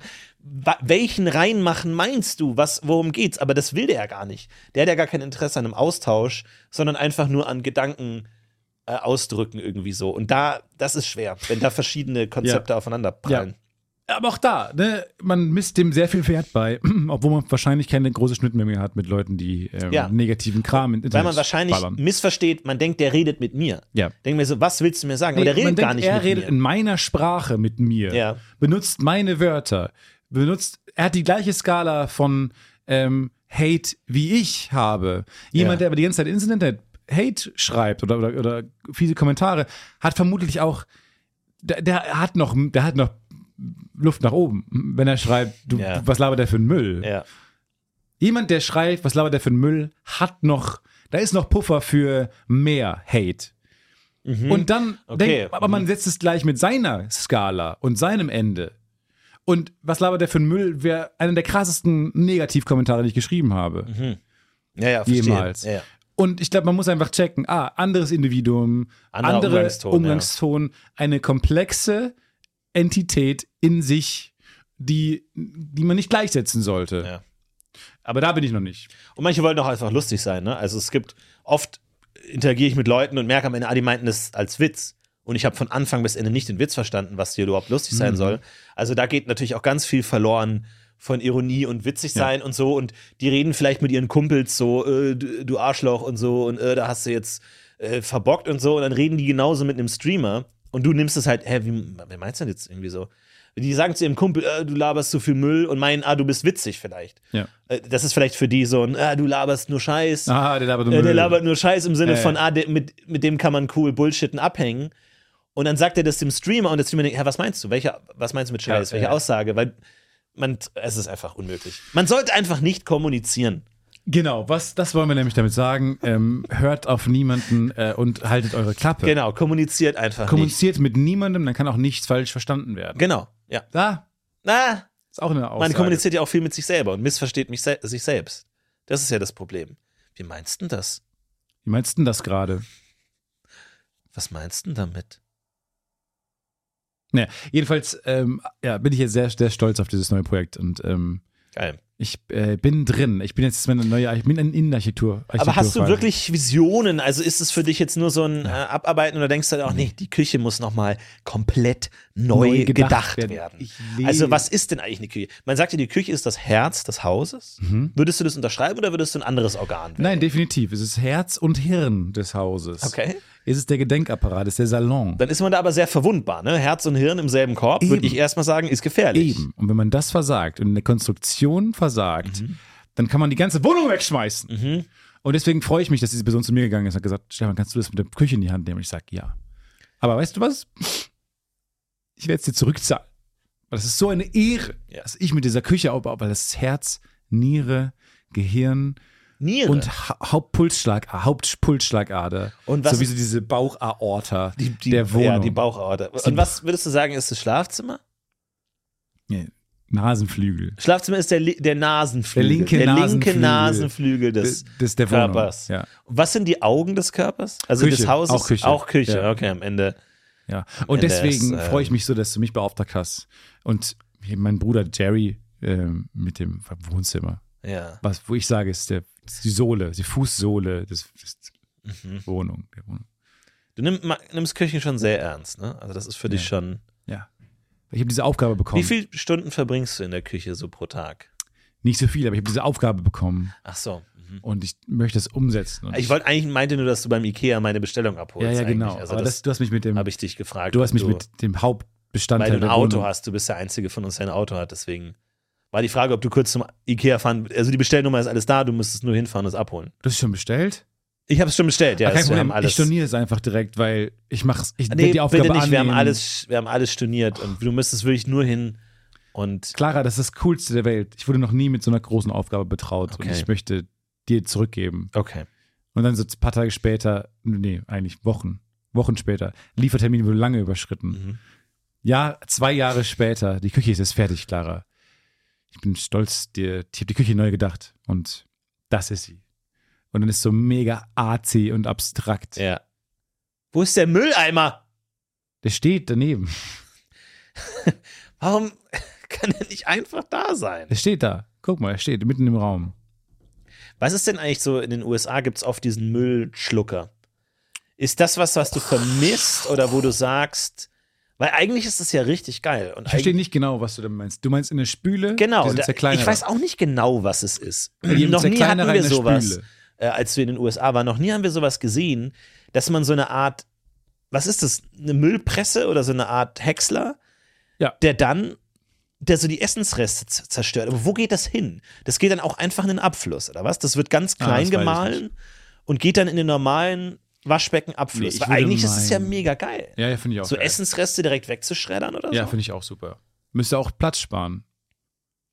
Speaker 2: Welchen reinmachen meinst du? Was, worum geht's? Aber das will der ja gar nicht. Der hat ja gar kein Interesse an einem Austausch, sondern einfach nur an Gedanken äh, ausdrücken irgendwie so. Und da, das ist schwer, wenn da verschiedene Konzepte aufeinander prallen.
Speaker 3: Aber auch da, ne, man misst dem sehr viel Wert bei, obwohl man wahrscheinlich keine große Schnittmenge mehr hat mit Leuten, die ähm,
Speaker 2: Ja.
Speaker 3: negativen Kram im Internet
Speaker 2: Weil man wahrscheinlich
Speaker 3: ballern.
Speaker 2: missversteht, man denkt, der redet mit mir.
Speaker 3: Ja.
Speaker 2: Denkt mir so, was willst du mir sagen?
Speaker 3: Nee,
Speaker 2: Aber der redet
Speaker 3: denkt,
Speaker 2: gar nicht
Speaker 3: er
Speaker 2: mit
Speaker 3: redet
Speaker 2: mir.
Speaker 3: in meiner Sprache mit mir,
Speaker 2: Ja.
Speaker 3: benutzt meine Wörter, benutzt, er hat die gleiche Skala von ähm, Hate wie ich habe. Jemand,
Speaker 2: Ja.
Speaker 3: der aber die ganze Zeit ins Internet Hate schreibt oder, oder, oder fiese Kommentare, hat vermutlich auch, der, der hat noch, der hat noch Luft nach oben, wenn er schreibt, du,
Speaker 2: Ja.
Speaker 3: was labert der für ein Müll?
Speaker 2: Ja.
Speaker 3: Jemand, der schreibt, was labert der für ein Müll, hat noch, da ist noch Puffer für mehr Hate. Und dann,
Speaker 2: Mhm. Okay.
Speaker 3: denkt, aber man setzt es gleich mit seiner Skala und seinem Ende. Und was labert der für ein Müll, wäre einer der krassesten Negativkommentare, die ich geschrieben habe.
Speaker 2: Ja, ja, verstehe.
Speaker 3: Jemals.
Speaker 2: Ja, ja.
Speaker 3: Und ich glaube, man muss einfach checken, ah, anderes Individuum,
Speaker 2: Anderer
Speaker 3: andere
Speaker 2: Umgangston,
Speaker 3: Umgangston, eine komplexe Entität in sich, die, die man nicht gleichsetzen sollte.
Speaker 2: Ja.
Speaker 3: Aber da bin ich noch nicht.
Speaker 2: Und manche wollen auch einfach lustig sein, ne? Also es gibt oft interagiere ich mit Leuten und merke am Ende, ah, die meinten das als Witz. Und ich habe von Anfang bis Ende nicht den Witz verstanden, was hier überhaupt lustig sein
Speaker 3: Mhm.
Speaker 2: soll. Also da geht natürlich auch ganz viel verloren von Ironie und witzig sein und so. Und die reden vielleicht mit ihren Kumpels so, äh, du, Arschloch und so und äh, da hast du jetzt äh, verbockt und so. Und dann reden die genauso mit einem Streamer. Und du nimmst es halt, hä, wie, wie meinst du das jetzt irgendwie so? Die sagen zu ihrem Kumpel, äh, du laberst zu viel Müll und meinen, ah, du bist witzig vielleicht.
Speaker 3: Ja.
Speaker 2: Äh, Das ist vielleicht für die so ein, ah, du laberst nur Scheiß.
Speaker 3: Ah, der labert
Speaker 2: Äh, der labert nur Scheiß im Sinne von, ah, der, mit, mit dem kann man cool Bullshitten abhängen. Und dann sagt er das dem Streamer und der Streamer denkt, ja, was meinst du? Welche, was meinst du mit Scheiß?
Speaker 3: Ja,
Speaker 2: Welche
Speaker 3: ja.
Speaker 2: Aussage? Weil man, es ist einfach unmöglich. Man sollte einfach nicht kommunizieren.
Speaker 3: Genau, was, das wollen wir nämlich damit sagen. Ähm, hört auf niemanden äh, und haltet eure Klappe.
Speaker 2: Genau, kommuniziert einfach nicht.
Speaker 3: Kommuniziert mit niemandem, dann kann auch nichts falsch verstanden werden.
Speaker 2: Genau, ja.
Speaker 3: Da
Speaker 2: Na,
Speaker 3: ist auch eine Aussage.
Speaker 2: man kommuniziert ja auch viel mit sich selber und missversteht mich se sich selbst. Das ist ja das Problem. Wie meinst du das?
Speaker 3: Wie meinst du denn das gerade?
Speaker 2: Was meinst du denn damit?
Speaker 3: Naja, jedenfalls ähm, ja, bin ich jetzt sehr, sehr stolz auf dieses neue Projekt und ähm,
Speaker 2: Geil.
Speaker 3: ich äh, bin drin. Ich bin jetzt meine neue, ich bin in Innenarchitektur.
Speaker 2: Aber hast du wirklich Visionen? Also ist es für dich jetzt nur so ein äh, Abarbeiten oder denkst du auch, nee, die Küche muss nochmal komplett neu,
Speaker 3: Neu gedacht
Speaker 2: gedacht,
Speaker 3: werden.
Speaker 2: werden? Also was ist denn eigentlich eine Küche? Man sagt ja, die Küche ist das Herz des Hauses. Würdest du das unterschreiben oder würdest du ein anderes Organ wählen?
Speaker 3: Nein, definitiv. Es ist Herz und Hirn des Hauses.
Speaker 2: Okay.
Speaker 3: Es ist der Gedenkapparat, es ist der Salon.
Speaker 2: Dann ist man da aber sehr verwundbar. Ne? Herz und Hirn im selben Korb, würde ich erstmal sagen, ist gefährlich.
Speaker 3: Eben. Und wenn man das versagt und in der Konstruktion versagt, dann kann man die ganze Wohnung wegschmeißen. Und deswegen freue ich mich, dass diese Person zu mir gegangen ist und hat gesagt, Stefan, kannst du das mit der Küche in die Hand nehmen? Und ich sage, ja. Aber weißt du was? Ich werde es dir zurückzahlen. Das ist so eine Ehre,
Speaker 2: Ja.
Speaker 3: dass ich mit dieser Küche aufbaue, weil das Herz, Niere, Gehirn
Speaker 2: Niere.
Speaker 3: und ha Hauptpulsschlag, Hauptpulsschlagader.
Speaker 2: Und was-
Speaker 3: Sowieso diese Bauchaorta
Speaker 2: die, die,
Speaker 3: der Wohnung.
Speaker 2: Ja, die Bauchaorta. Und was würdest du sagen, ist das Schlafzimmer?
Speaker 3: Nee, Nasenflügel.
Speaker 2: Schlafzimmer ist der, der Nasenflügel.
Speaker 3: Der linke
Speaker 2: linke
Speaker 3: Nasenflügel.
Speaker 2: Nasenflügel des,
Speaker 3: ist der Wohnung.
Speaker 2: Körpers.
Speaker 3: Ja.
Speaker 2: Was sind die Augen des Körpers? Also
Speaker 3: Küche,
Speaker 2: des Hauses?
Speaker 3: auch Küche.
Speaker 2: Auch Küche,
Speaker 3: Ja.
Speaker 2: okay, am Ende.
Speaker 3: Ja, und
Speaker 2: Ende
Speaker 3: deswegen
Speaker 2: ist, ähm,
Speaker 3: freue ich mich so, dass du mich beauftragt hast. Und mein Bruder Jerry ähm, mit dem Wohnzimmer.
Speaker 2: Ja.
Speaker 3: Was, wo ich sage, ist, der, ist die Sohle, die Fußsohle des, des
Speaker 2: Mhm.
Speaker 3: Wohnung, der Wohnung.
Speaker 2: Du nimm, ma- nimmst Küchen schon sehr ernst, ne? Also das ist für dich
Speaker 3: Ja.
Speaker 2: schon.
Speaker 3: Ja. Ich habe diese Aufgabe bekommen.
Speaker 2: Wie viele Stunden verbringst du in der Küche so pro Tag?
Speaker 3: Nicht so viel, aber ich habe diese Aufgabe bekommen
Speaker 2: Ach so. Mhm.
Speaker 3: und ich möchte es umsetzen. Und
Speaker 2: Ich wollte eigentlich meinte nur, dass du beim Ikea meine Bestellung abholst.
Speaker 3: ja, ja, genau.
Speaker 2: Also
Speaker 3: aber
Speaker 2: das,
Speaker 3: das, du hast mich mit dem,
Speaker 2: habe ich dich gefragt.
Speaker 3: du hast mich mit dem Hauptbestandteil
Speaker 2: weil du ein Auto
Speaker 3: Wohnung.
Speaker 2: hast. Du bist der Einzige von uns, der ein Auto hat. Deswegen war die Frage, ob du kurz zum Ikea fahren. Also die Bestellnummer ist alles da. Du müsstest nur hinfahren und es abholen.
Speaker 3: Du hast es schon bestellt?
Speaker 2: Ich habe es schon bestellt. Ja,
Speaker 3: Ah, kein
Speaker 2: es- wir haben
Speaker 3: Problem.
Speaker 2: alles.
Speaker 3: Ich storniere es einfach direkt, weil ich mache es. Ich
Speaker 2: nee,
Speaker 3: die Aufgabe
Speaker 2: bitte nicht. Wir haben alles, wir haben alles storniert und du müsstest wirklich nur hin und
Speaker 3: Clara, das ist das Coolste der Welt. Ich wurde noch nie mit so einer großen Aufgabe betraut und
Speaker 2: Okay.
Speaker 3: ich möchte dir zurückgeben.
Speaker 2: okay.
Speaker 3: Und dann so ein paar Tage später, nee, eigentlich Wochen, Wochen später, Liefertermin wurde lange überschritten.
Speaker 2: Mhm.
Speaker 3: Ja, zwei Jahre später, die Küche ist jetzt fertig, Clara. Ich bin stolz, dir, ich habe die Küche neu gedacht und das ist sie. Und dann ist so mega arzi und abstrakt.
Speaker 2: Ja. Wo ist der Mülleimer?
Speaker 3: Der steht daneben.
Speaker 2: Warum kann er nicht einfach da sein?
Speaker 3: Der steht da. Guck mal, er steht mitten im Raum.
Speaker 2: Was ist denn eigentlich so, in den USA gibt es oft diesen Müllschlucker. Ist das was, was du vermisst oder wo du sagst, weil eigentlich ist das ja richtig geil. Und
Speaker 3: Ich verstehe nicht genau, was du da meinst. Du meinst in der Spüle?
Speaker 2: Genau, da, ich weiß auch nicht genau, was es ist. Noch nie hatten wir sowas, äh, als wir in den USA waren, noch nie haben wir sowas gesehen, dass man so eine Art, was ist das, eine Müllpresse oder so eine Art Häcksler,
Speaker 3: Ja.
Speaker 2: der dann, der so die Essensreste zerstört. Aber wo geht das hin? Das geht dann auch einfach in den Abfluss, oder was? Das wird ganz
Speaker 3: Ah,
Speaker 2: klein
Speaker 3: ich
Speaker 2: gemahlen und geht dann in den normalen Waschbeckenabfluss.
Speaker 3: Nee,
Speaker 2: Weil eigentlich ist es ja
Speaker 3: meinen-
Speaker 2: mega geil.
Speaker 3: Ja, ja, finde ich auch.
Speaker 2: so
Speaker 3: geil.
Speaker 2: Essensreste direkt wegzuschreddern oder
Speaker 3: Ja,
Speaker 2: so.
Speaker 3: finde ich auch super. Müsste auch Platz sparen.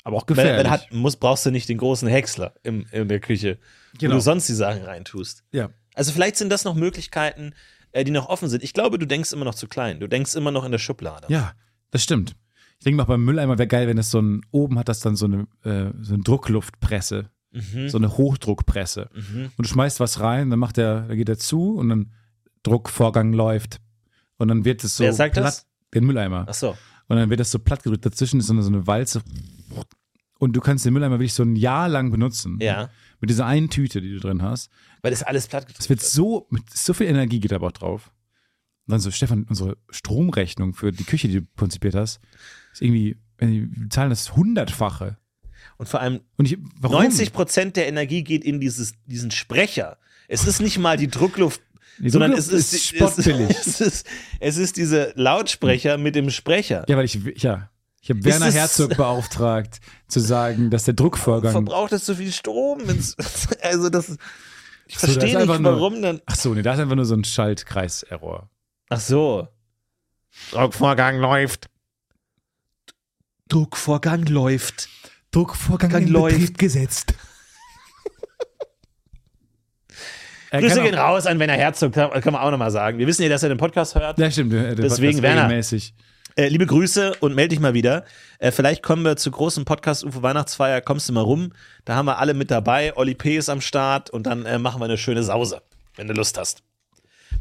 Speaker 3: Aber auch
Speaker 2: Weil,
Speaker 3: gefährlich.
Speaker 2: weil hat, muss, brauchst du nicht den großen Häcksler im, in der Küche, wo
Speaker 3: Genau.
Speaker 2: du sonst die Sachen reintust.
Speaker 3: ja.
Speaker 2: Also vielleicht sind das noch Möglichkeiten, äh, die noch offen sind. Ich glaube, du denkst immer noch zu klein. Du denkst immer noch in der Schublade.
Speaker 3: ja, das stimmt. Ich denke mal, beim Mülleimer wäre geil, wenn das so ein, oben hat das dann so eine, äh, so eine Druckluftpresse,
Speaker 2: Mhm.
Speaker 3: so eine Hochdruckpresse.
Speaker 2: Mhm.
Speaker 3: Und du schmeißt was rein, dann macht der, dann geht er zu und dann Druckvorgang läuft. Und dann wird es so
Speaker 2: Wer sagt
Speaker 3: platt,
Speaker 2: das?
Speaker 3: den Mülleimer.
Speaker 2: Ach so.
Speaker 3: Und dann wird das so platt gedrückt. Dazwischen ist so eine, so eine Walze. Und du kannst den Mülleimer wirklich so ein Jahr lang benutzen.
Speaker 2: Ja.
Speaker 3: Mit dieser einen Tüte, die du drin hast.
Speaker 2: Weil das alles platt
Speaker 3: Es wird so, mit so viel Energie geht aber auch drauf. Und dann so, Stefan, unsere Stromrechnung für die Küche, die du konzipiert hast, ist irgendwie, wir zahlen das hundertfache.
Speaker 2: Und vor allem
Speaker 3: Und ich, warum?
Speaker 2: 90 Prozent der Energie geht in dieses, diesen Sprecher. Es ist nicht mal die Druckluft,
Speaker 3: Die
Speaker 2: sondern
Speaker 3: Druckluft
Speaker 2: es ist,
Speaker 3: ist.
Speaker 2: Es, es, ist, es ist diese Lautsprecher mit dem Sprecher.
Speaker 3: Ja, weil ich, ja, ich habe Werner Herzog beauftragt, zu sagen, dass der Druckvorgang.
Speaker 2: Verbraucht es so viel Strom? Also das, ich
Speaker 3: So, das
Speaker 2: verstehe nicht,
Speaker 3: nur-
Speaker 2: warum dann.
Speaker 3: Ach so, nee, da ist einfach nur so ein Schaltkreis-Error.
Speaker 2: Ach so. Druckvorgang läuft. Druckvorgang läuft.
Speaker 3: Druckvorgang
Speaker 2: in Betrieb
Speaker 3: gesetzt. Er
Speaker 2: Grüße
Speaker 3: kann
Speaker 2: gehen raus an Werner Herzog, kann kann man auch nochmal sagen. Wir wissen ja, dass er den Podcast hört.
Speaker 3: Ja, stimmt.
Speaker 2: Deswegen,
Speaker 3: Podcast
Speaker 2: Werner.
Speaker 3: regelmäßig.
Speaker 2: Äh, liebe Grüße und melde dich mal wieder. Äh, vielleicht kommen wir zur großen Podcast-UFO Weihnachtsfeier. Kommst du mal rum? Da haben wir alle mit dabei. Olli P. ist am Start und dann äh, machen wir eine schöne Sause, wenn du Lust hast.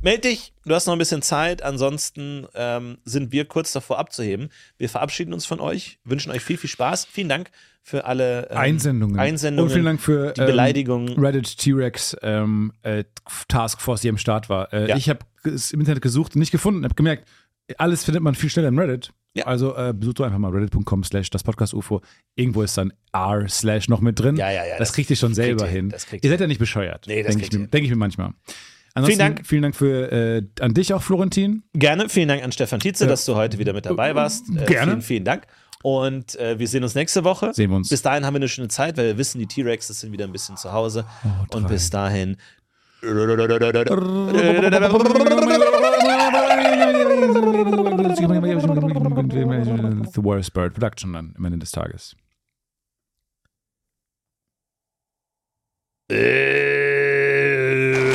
Speaker 2: Meld dich, du hast noch ein bisschen Zeit. Ansonsten ähm, sind wir kurz davor abzuheben. Wir verabschieden uns von euch, wünschen euch viel, viel Spaß. Vielen Dank für alle ähm,
Speaker 3: Einsendungen.
Speaker 2: Einsendungen.
Speaker 3: Und vielen Dank für
Speaker 2: die.
Speaker 3: Ähm, Reddit T-Rex ähm, äh, Taskforce, die am Start war. Äh,
Speaker 2: Ja.
Speaker 3: Ich habe es im Internet gesucht und nicht gefunden. habe gemerkt, alles findet man viel schneller im Reddit.
Speaker 2: Ja.
Speaker 3: Also äh, besucht doch einfach mal reddit.com slash das Podcast UFO. Irgendwo ist dann r slash noch mit drin.
Speaker 2: Ja, ja, ja,
Speaker 3: Das,
Speaker 2: das
Speaker 3: kriegt ihr schon selber hin. ihr seid ja nicht bescheuert.
Speaker 2: Nee, das
Speaker 3: denke ich, mir- denk ich mir manchmal. Ansonsten,
Speaker 2: Vielen Dank.
Speaker 3: Vielen Dank für, äh, an dich auch, Florentin.
Speaker 2: Gerne, vielen Dank an Stefan Tietze, dass du heute wieder mit dabei warst. Äh,
Speaker 3: Gerne.
Speaker 2: Vielen, vielen Dank. Und äh, wir sehen uns nächste Woche.
Speaker 3: Sehen wir uns.
Speaker 2: Bis dahin haben wir eine schöne Zeit, weil wir wissen, die T-Rexes sind wieder ein bisschen zu Hause.
Speaker 3: Oh,
Speaker 2: Und bis dahin.
Speaker 3: The Worst Bird Production dann am Ende des Tages.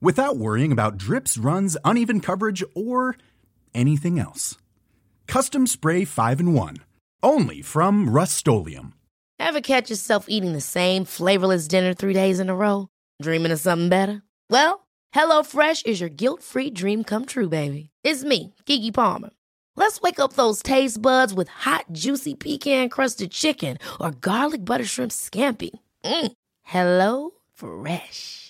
Speaker 6: without worrying about drips, runs, uneven coverage, or anything else. Custom Spray 5 in 1. Only from Rust
Speaker 7: Ever catch yourself eating the same flavorless dinner three days in a row? Dreaming of something better? Well, HelloFresh is your guilt-free dream come true, baby. It's me, Kiki Palmer. Let's wake up those taste buds with hot, juicy pecan-crusted chicken or garlic butter shrimp scampi. Mm. Hello Fresh.